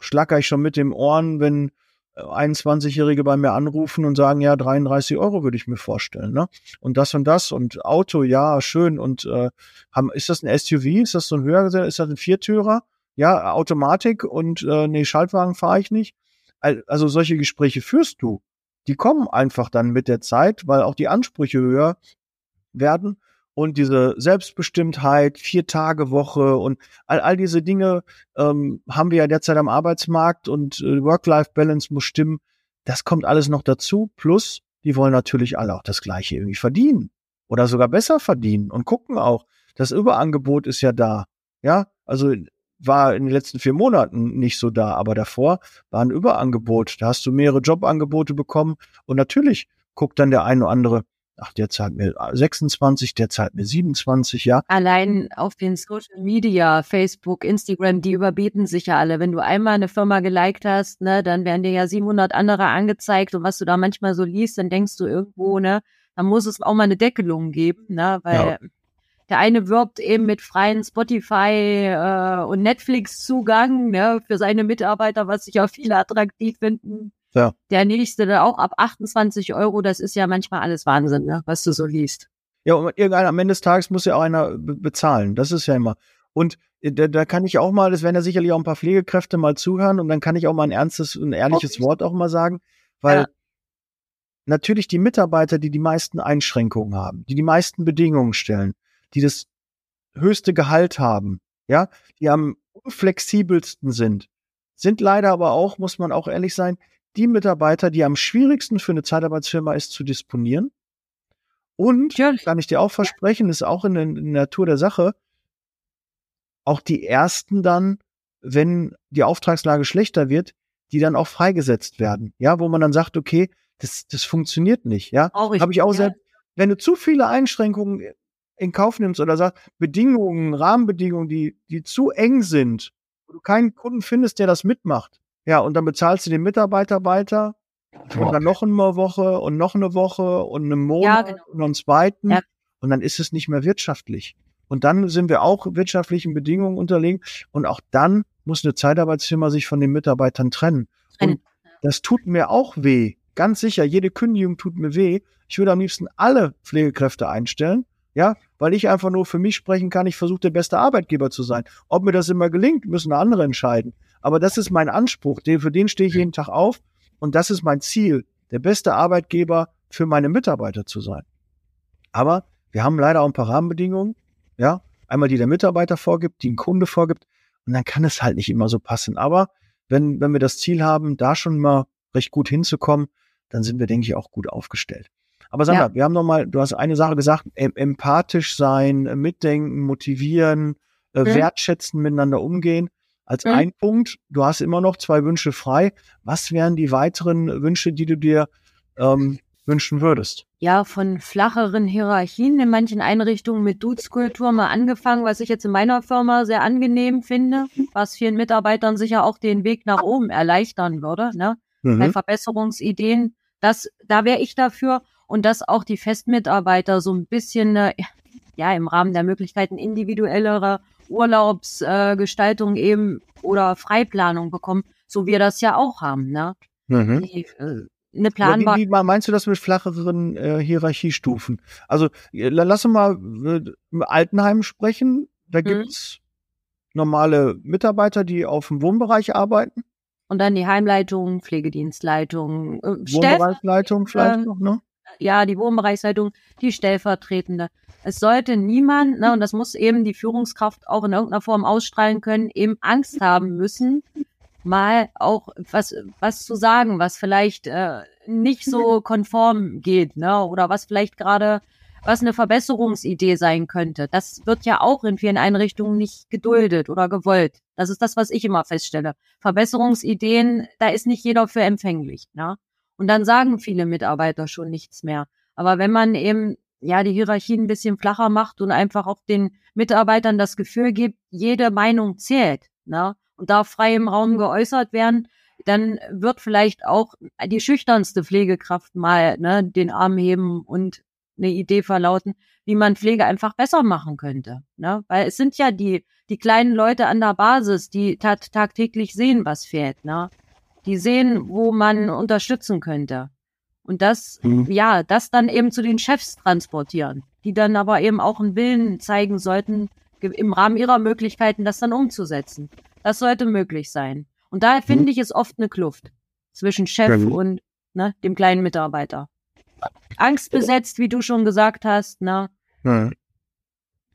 schlacker ich schon mit dem Ohren, wenn 21-Jährige äh, bei mir anrufen und sagen, ja, 33 Euro würde ich mir vorstellen, ne? Und das und das und Auto, ja, schön. Und äh, haben, ist das ein SUV? Ist das so ein höher? Ist das ein Viertürer? Ja, Automatik und äh, nee, Schaltwagen fahre ich nicht. Also solche Gespräche führst du. Die kommen einfach dann mit der Zeit, weil auch die Ansprüche höher werden und diese Selbstbestimmtheit, vier Tage Woche und all, all diese Dinge ähm, haben wir ja derzeit am Arbeitsmarkt und äh, Work-Life-Balance muss stimmen. Das kommt alles noch dazu. Plus, die wollen natürlich alle auch das Gleiche irgendwie verdienen oder sogar besser verdienen und gucken auch. Das Überangebot ist ja da. Ja, also war in den letzten vier Monaten nicht so da, aber davor war ein Überangebot. Da hast du mehrere Jobangebote bekommen und natürlich guckt dann der eine oder andere, ach, der zahlt mir 26, der zahlt mir 27, ja. Allein auf den Social Media, Facebook, Instagram, die überbieten sich ja alle. Wenn du einmal eine Firma geliked hast, ne, dann werden dir ja 700 andere angezeigt und was du da manchmal so liest, dann denkst du irgendwo, ne, da muss es auch mal eine Deckelung geben, ne, weil ja. der eine wirbt eben mit freien Spotify äh, und Netflix-Zugang ne, für seine Mitarbeiter, was sich ja viele attraktiv finden. Ja. Der nächste dann auch ab 28 Euro, das ist ja manchmal alles Wahnsinn, ne, was du so liest. Ja, und irgendeiner am Ende des Tages muss ja auch einer bezahlen. Das ist ja immer. Und äh, da, da kann ich auch mal, das werden ja sicherlich auch ein paar Pflegekräfte mal zuhören und dann kann ich auch mal ein ernstes, ein ehrliches Wort auch mal sagen, weil ja. natürlich die Mitarbeiter, die die meisten Einschränkungen haben, die die meisten Bedingungen stellen, die das höchste Gehalt haben, ja, die am unflexibelsten sind, sind leider aber auch, muss man auch ehrlich sein, die Mitarbeiter, die am schwierigsten für eine Zeitarbeitsfirma ist zu disponieren. Und, kann ich dir auch versprechen, ist auch in der, in der Natur der Sache, auch die ersten dann, wenn die Auftragslage schlechter wird, die dann auch freigesetzt werden. Ja, wo man dann sagt, okay, das, das funktioniert nicht. Ja, habe ich auch ja. selbst. Wenn du zu viele Einschränkungen in Kauf nimmst oder sagst, Bedingungen, Rahmenbedingungen, die, die zu eng sind, wo du keinen Kunden findest, der das mitmacht, ja, und dann bezahlst du den Mitarbeiter weiter und dann noch eine Woche und noch eine Woche und einen Monat ja, genau. und noch einen zweiten. Ja. Und dann ist es nicht mehr wirtschaftlich. Und dann sind wir auch wirtschaftlichen Bedingungen unterlegen. Und auch dann muss eine Zeitarbeitsfirma sich von den Mitarbeitern trennen. Und das tut mir auch weh. Ganz sicher, jede Kündigung tut mir weh. Ich würde am liebsten alle Pflegekräfte einstellen. Ja, weil ich einfach nur für mich sprechen kann. Ich versuche der beste Arbeitgeber zu sein. Ob mir das immer gelingt, müssen andere entscheiden. Aber das ist mein Anspruch, den, für den stehe ich jeden Tag auf und das ist mein Ziel, der beste Arbeitgeber für meine Mitarbeiter zu sein. Aber wir haben leider auch ein paar Rahmenbedingungen, ja, einmal die der Mitarbeiter vorgibt, die ein Kunde vorgibt und dann kann es halt nicht immer so passen. Aber wenn, wenn wir das Ziel haben, da schon mal recht gut hinzukommen, dann sind wir, denke ich, auch gut aufgestellt. Aber Sandra, ja. wir haben noch mal, du hast eine Sache gesagt, empathisch sein, mitdenken, motivieren, äh, mhm. wertschätzen, miteinander umgehen als mhm. ein Punkt. Du hast immer noch zwei Wünsche frei. Was wären die weiteren Wünsche, die du dir ähm, wünschen würdest? Ja, von flacheren Hierarchien in manchen Einrichtungen mit Dudeskultur mal angefangen, was ich jetzt in meiner Firma sehr angenehm finde, was vielen Mitarbeitern sicher auch den Weg nach oben erleichtern würde, ne? Mhm. Bei Verbesserungsideen, das, da wäre ich dafür und dass auch die Festmitarbeiter so ein bisschen, äh, ja, im Rahmen der Möglichkeiten individuellere Urlaubsgestaltung äh, eben oder Freiplanung bekommen, so wir das ja auch haben, ne? Mhm. Die, äh, eine planbare. Wie, wie meinst du das mit flacheren äh, Hierarchiestufen? Also lass uns mal äh, im Altenheim sprechen. Da mhm. gibt's normale Mitarbeiter, die auf dem Wohnbereich arbeiten. Und dann die Heimleitung, Pflegedienstleitung, äh, Wohnbereichsleitung vielleicht äh, noch, ne? Ja, die Wohnbereichsleitung, die stellvertretende es sollte niemand, ne, und das muss eben die Führungskraft auch in irgendeiner Form ausstrahlen können, eben Angst haben müssen, mal auch was, was zu sagen, was vielleicht äh, nicht so konform geht, ne, oder was vielleicht gerade was eine Verbesserungsidee sein könnte. Das wird ja auch in vielen Einrichtungen nicht geduldet oder gewollt. Das ist das, was ich immer feststelle. Verbesserungsideen, da ist nicht jeder für empfänglich. Ne? Und dann sagen viele Mitarbeiter schon nichts mehr. Aber wenn man eben ja, die Hierarchien ein bisschen flacher macht und einfach auch den Mitarbeitern das Gefühl gibt, jede Meinung zählt, ne? Und darf frei im Raum geäußert werden, dann wird vielleicht auch die schüchternste Pflegekraft mal ne, den Arm heben und eine Idee verlauten, wie man Pflege einfach besser machen könnte. Ne? Weil es sind ja die, die kleinen Leute an der Basis, die tagtäglich sehen, was fehlt. Ne? Die sehen, wo man unterstützen könnte. Und das, mhm. ja, das dann eben zu den Chefs transportieren, die dann aber eben auch einen Willen zeigen sollten, im Rahmen ihrer Möglichkeiten das dann umzusetzen. Das sollte möglich sein. Und da finde mhm. ich es oft eine Kluft zwischen Chef mhm. und ne, dem kleinen Mitarbeiter. Angstbesetzt, wie du schon gesagt hast, ne? Mhm.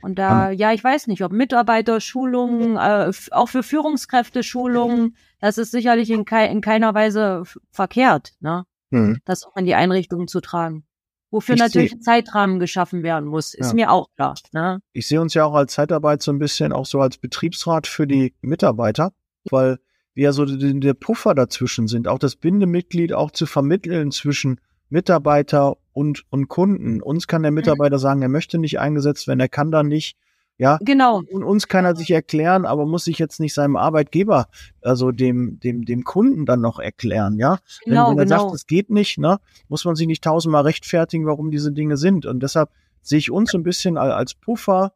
Und da, ja, ich weiß nicht, ob Mitarbeiterschulungen, äh, auch für Führungskräfte Schulungen, das ist sicherlich in, kei in keiner Weise verkehrt, ne? mhm. das auch in die Einrichtungen zu tragen. Wofür ich natürlich ein Zeitrahmen geschaffen werden muss, ist ja. mir auch klar. Ne? Ich sehe uns ja auch als Zeitarbeit so ein bisschen auch so als Betriebsrat für die Mitarbeiter, weil wir ja so der Puffer dazwischen sind, auch das Bindemitglied auch zu vermitteln zwischen Mitarbeiter und, und Kunden. Uns kann der Mitarbeiter sagen, er möchte nicht eingesetzt werden, er kann da nicht. Ja, genau. Und uns kann er sich erklären, aber muss sich jetzt nicht seinem Arbeitgeber, also dem, dem, dem Kunden dann noch erklären, ja. Genau, wenn, wenn er genau. sagt, es geht nicht, ne, muss man sich nicht tausendmal rechtfertigen, warum diese Dinge sind. Und deshalb sehe ich uns so ein bisschen al- als Puffer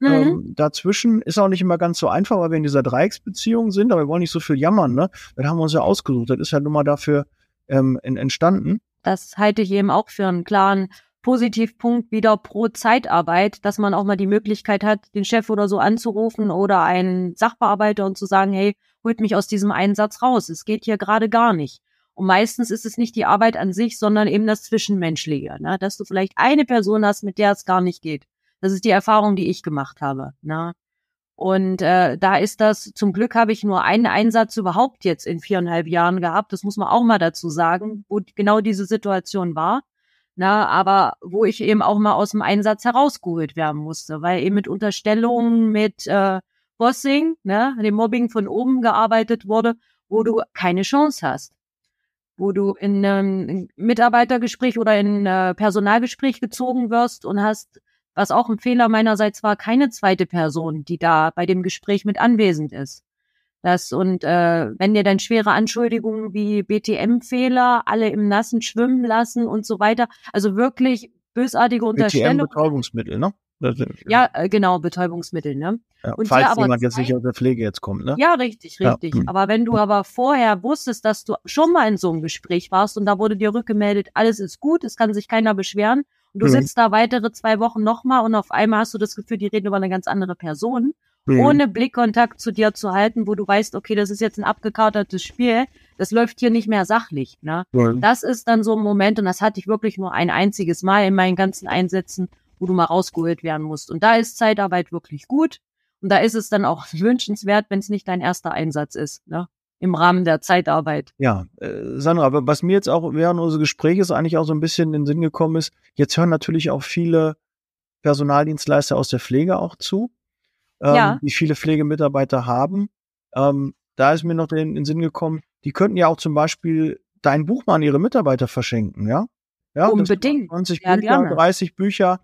Mhm. ähm, dazwischen. Ist auch nicht immer ganz so einfach, weil wir in dieser Dreiecksbeziehung sind, aber wir wollen nicht so viel jammern, ne. Das haben wir uns ja ausgesucht. Das ist ja nun mal dafür ähm, en- entstanden. Das halte ich eben auch für einen klaren Positivpunkt wieder pro Zeitarbeit, dass man auch mal die Möglichkeit hat, den Chef oder so anzurufen oder einen Sachbearbeiter und zu sagen, hey, holt mich aus diesem Einsatz raus. Es geht hier gerade gar nicht. Und meistens ist es nicht die Arbeit an sich, sondern eben das Zwischenmenschliche, ne? dass du vielleicht eine Person hast, mit der es gar nicht geht. Das ist die Erfahrung, die ich gemacht habe. Ne? Und äh, da ist das, zum Glück habe ich nur einen Einsatz überhaupt jetzt in viereinhalb Jahren gehabt. Das muss man auch mal dazu sagen, wo genau diese Situation war. Na, aber wo ich eben auch mal aus dem Einsatz herausgeholt werden musste, weil eben mit Unterstellungen, mit äh, Bossing, ne, dem Mobbing von oben gearbeitet wurde, wo du keine Chance hast. Wo du in ein Mitarbeitergespräch oder in äh, Personalgespräch gezogen wirst und hast was auch ein Fehler meinerseits war, keine zweite Person, die da bei dem Gespräch mit anwesend ist. Das und äh, wenn dir dann schwere Anschuldigungen wie BTM-Fehler, alle im Nassen schwimmen lassen und so weiter, also wirklich bösartige Unterstellungen. BTM-Betäubungsmittel, ne? Ja, äh, genau, Betäubungsmittel, ne? ja, und falls jemand jetzt nicht aus der Pflege jetzt kommt, ne? Ja, richtig, Ja. richtig. Hm. Aber wenn du aber vorher wusstest, dass du schon mal in so einem Gespräch warst und da wurde dir rückgemeldet, alles ist gut, es kann sich keiner beschweren und du Mhm. sitzt da weitere zwei Wochen nochmal und auf einmal hast du das Gefühl, die reden über eine ganz andere Person, Mhm. ohne Blickkontakt zu dir zu halten, wo du weißt, okay, das ist jetzt ein abgekartetes Spiel, das läuft hier nicht mehr sachlich, ne? Mhm. Das ist dann so ein Moment, und das hatte ich wirklich nur ein einziges Mal in meinen ganzen Einsätzen, wo du mal rausgeholt werden musst. Und da ist Zeitarbeit wirklich gut. Und da ist es dann auch wünschenswert, wenn es nicht dein erster Einsatz ist, ne? Im Rahmen der Zeitarbeit. Ja, äh, Sandra, aber was mir jetzt auch während unseres Gesprächs eigentlich auch so ein bisschen in den Sinn gekommen ist, jetzt hören natürlich auch viele Personaldienstleister aus der Pflege auch zu, ähm, Ja. die viele Pflegemitarbeiter haben. Ähm, da ist mir noch in, den Sinn gekommen, die könnten ja auch zum Beispiel dein Buch mal an ihre Mitarbeiter verschenken, ja? Ja, Unbedingt. 20 Ja, Bücher, gerne. 30 Bücher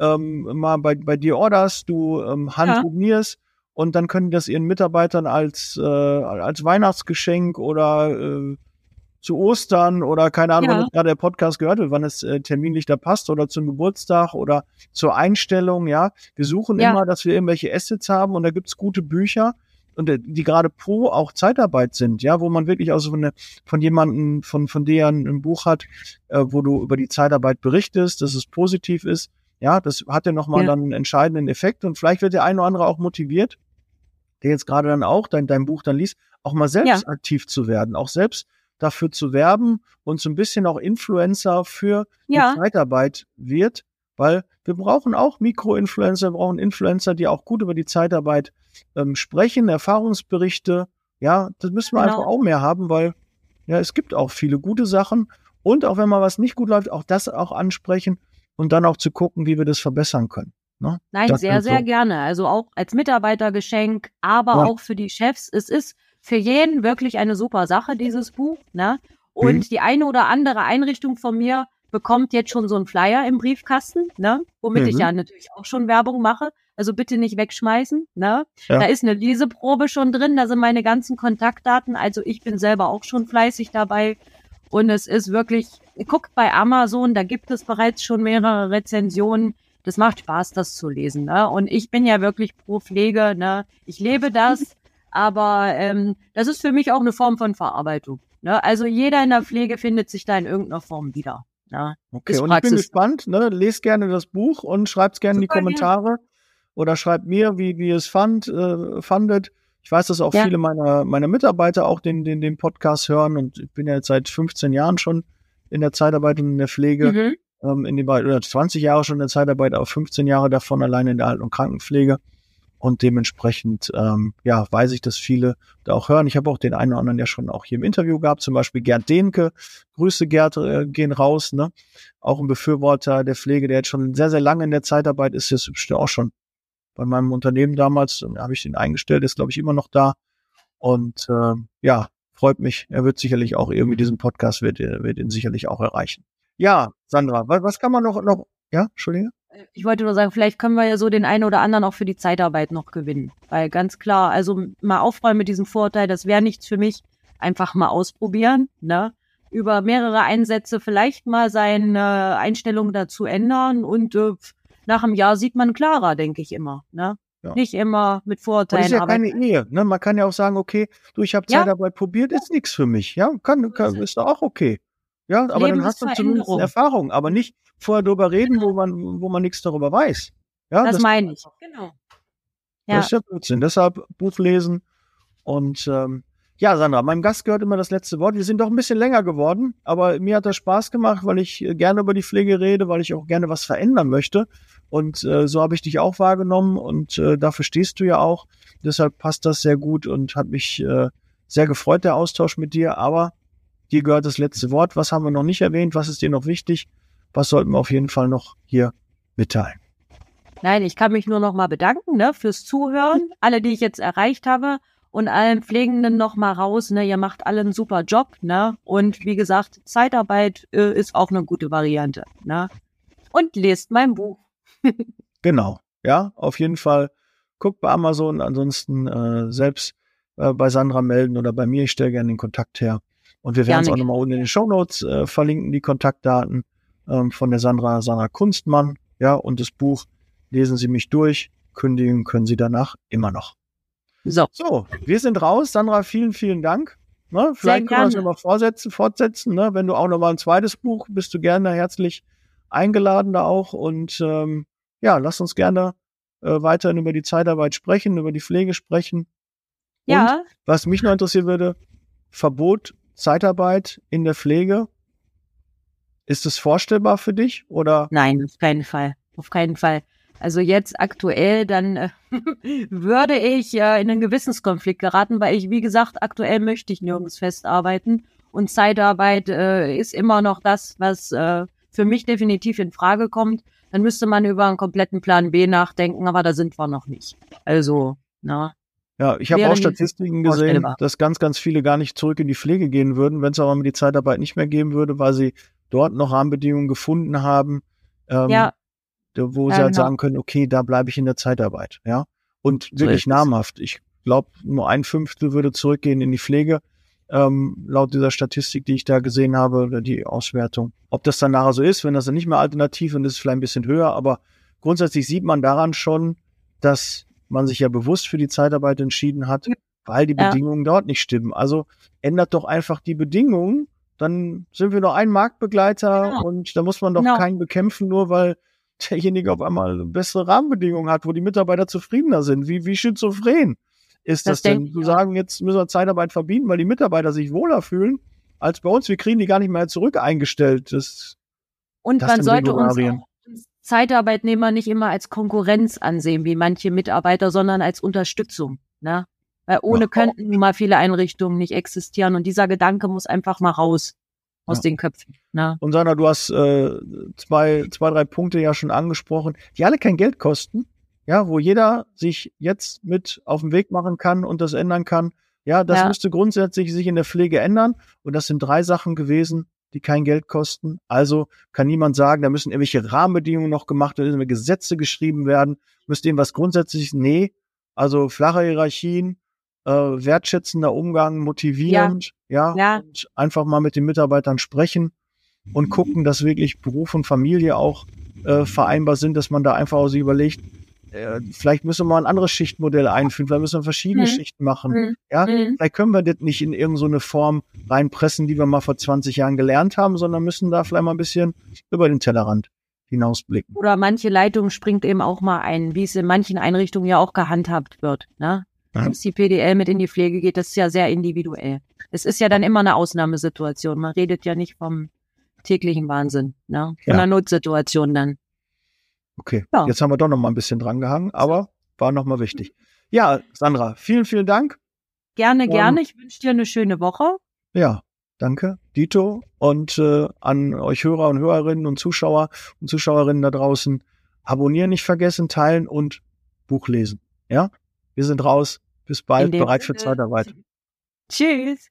ähm, mal bei, bei dir orderst, du ähm, handsignierst und dann können die das ihren Mitarbeitern als, äh, als Weihnachtsgeschenk oder äh, zu Ostern oder keine Ahnung, Ja. wann gerade der Podcast gehört wird, wann es äh, terminlich da passt oder zum Geburtstag oder zur Einstellung, ja. Wir suchen Ja. immer, dass wir irgendwelche Assets haben und da gibt's gute Bücher und äh, die gerade pro auch Zeitarbeit sind, ja, wo man wirklich auch so eine, von jemandem, von, von der ein, ein Buch hat, äh, wo du über die Zeitarbeit berichtest, dass es positiv ist. Ja, das hat ja nochmal Ja. dann einen entscheidenden Effekt und vielleicht wird der eine oder andere auch motiviert, der jetzt gerade dann auch dein, dein Buch dann liest, auch mal selbst Ja. aktiv zu werden, auch selbst dafür zu werben und so ein bisschen auch Influencer für Ja. die Zeitarbeit wird, weil wir brauchen auch Mikroinfluencer, wir brauchen Influencer, die auch gut über die Zeitarbeit ähm, sprechen, Erfahrungsberichte. Ja, das müssen wir Genau. einfach auch mehr haben, weil ja, es gibt auch viele gute Sachen und auch wenn mal was nicht gut läuft, auch das auch ansprechen und dann auch zu gucken, wie wir das verbessern können. Ne? Nein, Das sehr, sehr so- gerne. Also auch als Mitarbeitergeschenk, aber Ja. auch für die Chefs. Es ist für jeden wirklich eine super Sache, dieses Buch. Ne? Und Mhm. die eine oder andere Einrichtung von mir bekommt jetzt schon so einen Flyer im Briefkasten, ne? womit ich Mhm. ja natürlich auch schon Werbung mache. Also bitte nicht wegschmeißen. Ne? Ja. Da ist eine Leseprobe schon drin, da sind meine ganzen Kontaktdaten. Also ich bin selber auch schon fleißig dabei. Und es ist wirklich, guckt bei Amazon, da gibt es bereits schon mehrere Rezensionen. Das macht Spaß, das zu lesen. Ne? Und ich bin ja wirklich pro Pflege. Ne? Ich lebe das, aber ähm, das ist für mich auch eine Form von Verarbeitung. Ne? Also jeder in der Pflege findet sich da in irgendeiner Form wieder. Ne? Okay, und ich bin gespannt. Ne? Lest gerne das Buch und schreibt's gerne in die Super gerne. Kommentare oder schreibt mir, wie, wie ihr es fand, äh, fandet. Ich weiß, dass auch Ja. viele meiner, meiner Mitarbeiter auch den, den, den Podcast hören und ich bin ja jetzt seit 15 Jahren schon in der Zeitarbeit und in der Pflege, Mhm. Ähm, in den beiden, oder 20 Jahre schon in der Zeitarbeit, aber 15 Jahre davon alleine in der Alten- und Krankenpflege. Und dementsprechend, ähm, ja, weiß ich, dass viele da auch hören. Ich habe auch den einen oder anderen ja schon auch hier im Interview gehabt, zum Beispiel Gerd Dehnke. Grüße Gerd, äh, gehen raus, ne? Auch ein Befürworter der Pflege, der jetzt schon sehr, sehr lange in der Zeitarbeit ist, jetzt bestimmt auch schon bei meinem Unternehmen damals, äh, habe ich den eingestellt, ist, glaube ich, immer noch da. Und äh, ja, freut mich. Er wird sicherlich auch irgendwie diesen Podcast, wird, er- wird ihn sicherlich auch erreichen. Ja, Sandra, was, was kann man noch, noch, ja, Entschuldige? Ich wollte nur sagen, vielleicht können wir ja so den einen oder anderen auch für die Zeitarbeit noch gewinnen. Weil ganz klar, also mal aufräumen mit diesem Vorurteil, das wäre nichts für mich. Einfach mal ausprobieren, ne? Über mehrere Einsätze vielleicht mal seine Einstellung dazu ändern und äh, nach einem Jahr sieht man klarer, denke ich immer, ne? Ja. Nicht immer mit Vorurteilen. Das ist ja keine Ehe. Ne? Man kann ja auch sagen, okay, du, ich habe Zeitarbeit ja. probiert, ist nichts für mich. Ja, kann, kann, ist doch auch okay. Ja, aber dann hast du zumindest Erfahrung, aber nicht vorher darüber reden, wo man, wo man nichts darüber weiß. Ja, das, das meine ich. Genau. Ja. Das ist ja Blödsinn. Deshalb Buch lesen und ähm, ja, Sandra, meinem Gast gehört immer das letzte Wort. Wir sind doch ein bisschen länger geworden, aber mir hat das Spaß gemacht, weil ich äh, gerne über die Pflege rede, weil ich auch gerne was verändern möchte. Und äh, so habe ich dich auch wahrgenommen und äh, dafür stehst du ja auch. Deshalb passt das sehr gut und hat mich äh, sehr gefreut, der Austausch mit dir. Aber dir gehört das letzte Wort. Was haben wir noch nicht erwähnt? Was ist dir noch wichtig? Was sollten wir auf jeden Fall noch hier mitteilen? Nein, ich kann mich nur noch mal bedanken ne, fürs Zuhören. Alle, die ich jetzt erreicht habe und allen Pflegenden noch mal raus. Ne, ihr macht alle einen super Job. Ne? Und wie gesagt, Zeitarbeit äh, ist auch eine gute Variante. Ne? Und lest mein Buch. genau, ja, auf jeden Fall. Guckt bei Amazon, ansonsten äh, selbst äh, bei Sandra melden oder bei mir. Ich stelle gerne den Kontakt her. Und wir werden es auch nochmal unten in den Show Notes äh, verlinken, die Kontaktdaten ähm, von der Sandra, Sandra Kunstmann. Ja, und das Buch lesen Sie mich durch. Kündigen können Sie danach immer noch. So. So, wir sind raus. Sandra, vielen, vielen Dank. Ne, vielleicht können wir es nochmal fortsetzen, fortsetzen. Ne? Wenn du auch nochmal ein zweites Buch, bist du gerne herzlich eingeladen da auch. Und ähm, ja, lass uns gerne äh, weiterhin über die Zeitarbeit sprechen, über die Pflege sprechen. Ja. Und was mich noch interessieren würde, Verbot Zeitarbeit in der Pflege. Ist es vorstellbar für dich oder? Nein, auf keinen Fall. Auf keinen Fall. Also jetzt aktuell, dann äh, würde ich äh, in einen Gewissenskonflikt geraten, weil ich, wie gesagt, aktuell möchte ich nirgends festarbeiten. Und Zeitarbeit äh, ist immer noch das, was äh, für mich definitiv in Frage kommt. Dann müsste man über einen kompletten Plan B nachdenken, aber da sind wir noch nicht. Also, na. Ja, ich habe auch Statistiken gesehen, dass ganz, ganz viele gar nicht zurück in die Pflege gehen würden, wenn es aber mit die Zeitarbeit nicht mehr geben würde, weil sie dort noch Rahmenbedingungen gefunden haben, ähm, ja. wo ja, sie halt genau. sagen können, okay, da bleibe ich in der Zeitarbeit, ja. Und so wirklich namhaft. Ich glaube, nur ein Fünftel würde zurückgehen in die Pflege, ähm, laut dieser Statistik, die ich da gesehen habe, oder die Auswertung. Ob das dann nachher so ist, wenn das dann nicht mehr alternativ und ist es vielleicht ein bisschen höher, aber grundsätzlich sieht man daran schon, dass man sich ja bewusst für die Zeitarbeit entschieden hat, weil die ja. Bedingungen dort nicht stimmen. Also ändert doch einfach die Bedingungen, dann sind wir nur ein Marktbegleiter genau. und da muss man doch genau. keinen bekämpfen, nur weil derjenige auf einmal bessere Rahmenbedingungen hat, wo die Mitarbeiter zufriedener sind. Wie, wie schizophren ist das, das denn? Zu sagen, jetzt müssen wir Zeitarbeit verbieten, weil die Mitarbeiter sich wohler fühlen, als bei uns. Wir kriegen die gar nicht mehr zurück eingestellt. Das, und das man sollte uns auch Zeitarbeitnehmer nicht immer als Konkurrenz ansehen, wie manche Mitarbeiter, sondern als Unterstützung. Ne? Weil ohne ja. könnten nun mal viele Einrichtungen nicht existieren. Und dieser Gedanke muss einfach mal raus aus ja. den Köpfen. Ne? Und Sana, du hast äh, zwei, zwei, drei Punkte ja schon angesprochen, die alle kein Geld kosten. Ja, wo jeder sich jetzt mit auf den Weg machen kann und das ändern kann. Ja, das ja. müsste grundsätzlich sich in der Pflege ändern. Und das sind drei Sachen gewesen die kein Geld kosten. Also kann niemand sagen, da müssen irgendwelche Rahmenbedingungen noch gemacht werden, müssen Gesetze geschrieben werden, müsste irgendwas grundsätzlich, nee, also flache Hierarchien, äh, wertschätzender Umgang, motivierend, ja, ja, ja, und einfach mal mit den Mitarbeitern sprechen und gucken, dass wirklich Beruf und Familie auch äh, vereinbar sind, dass man da einfach auch sich überlegt, äh, vielleicht müssen wir mal ein anderes Schichtmodell einführen, vielleicht müssen wir verschiedene mhm. Schichten machen. Mhm. Ja, mhm. vielleicht können wir das nicht in irgendeine Form reinpressen, die wir mal vor 20 Jahren gelernt haben, sondern müssen da vielleicht mal ein bisschen über den Tellerrand hinausblicken. Oder manche Leitung springt eben auch mal ein, wie es in manchen Einrichtungen ja auch gehandhabt wird. Ne? Ja. Dass die PDL mit in die Pflege geht, das ist ja sehr individuell. Es ist ja dann immer eine Ausnahmesituation. Man redet ja nicht vom täglichen Wahnsinn, ne? Von ja. einer Notsituation dann. Okay, ja. jetzt haben wir doch noch mal ein bisschen dran gehangen, aber war noch mal wichtig. Ja, Sandra, vielen, vielen Dank. Gerne, gerne. ich wünsche dir eine schöne Woche. Ja, danke, Dito. Und äh, an euch Hörer und Hörerinnen und Zuschauer und Zuschauerinnen da draußen, abonnieren nicht vergessen, teilen und Buch lesen. Ja, wir sind raus. Bis bald, bereit für Zeitarbeit. Tschüss.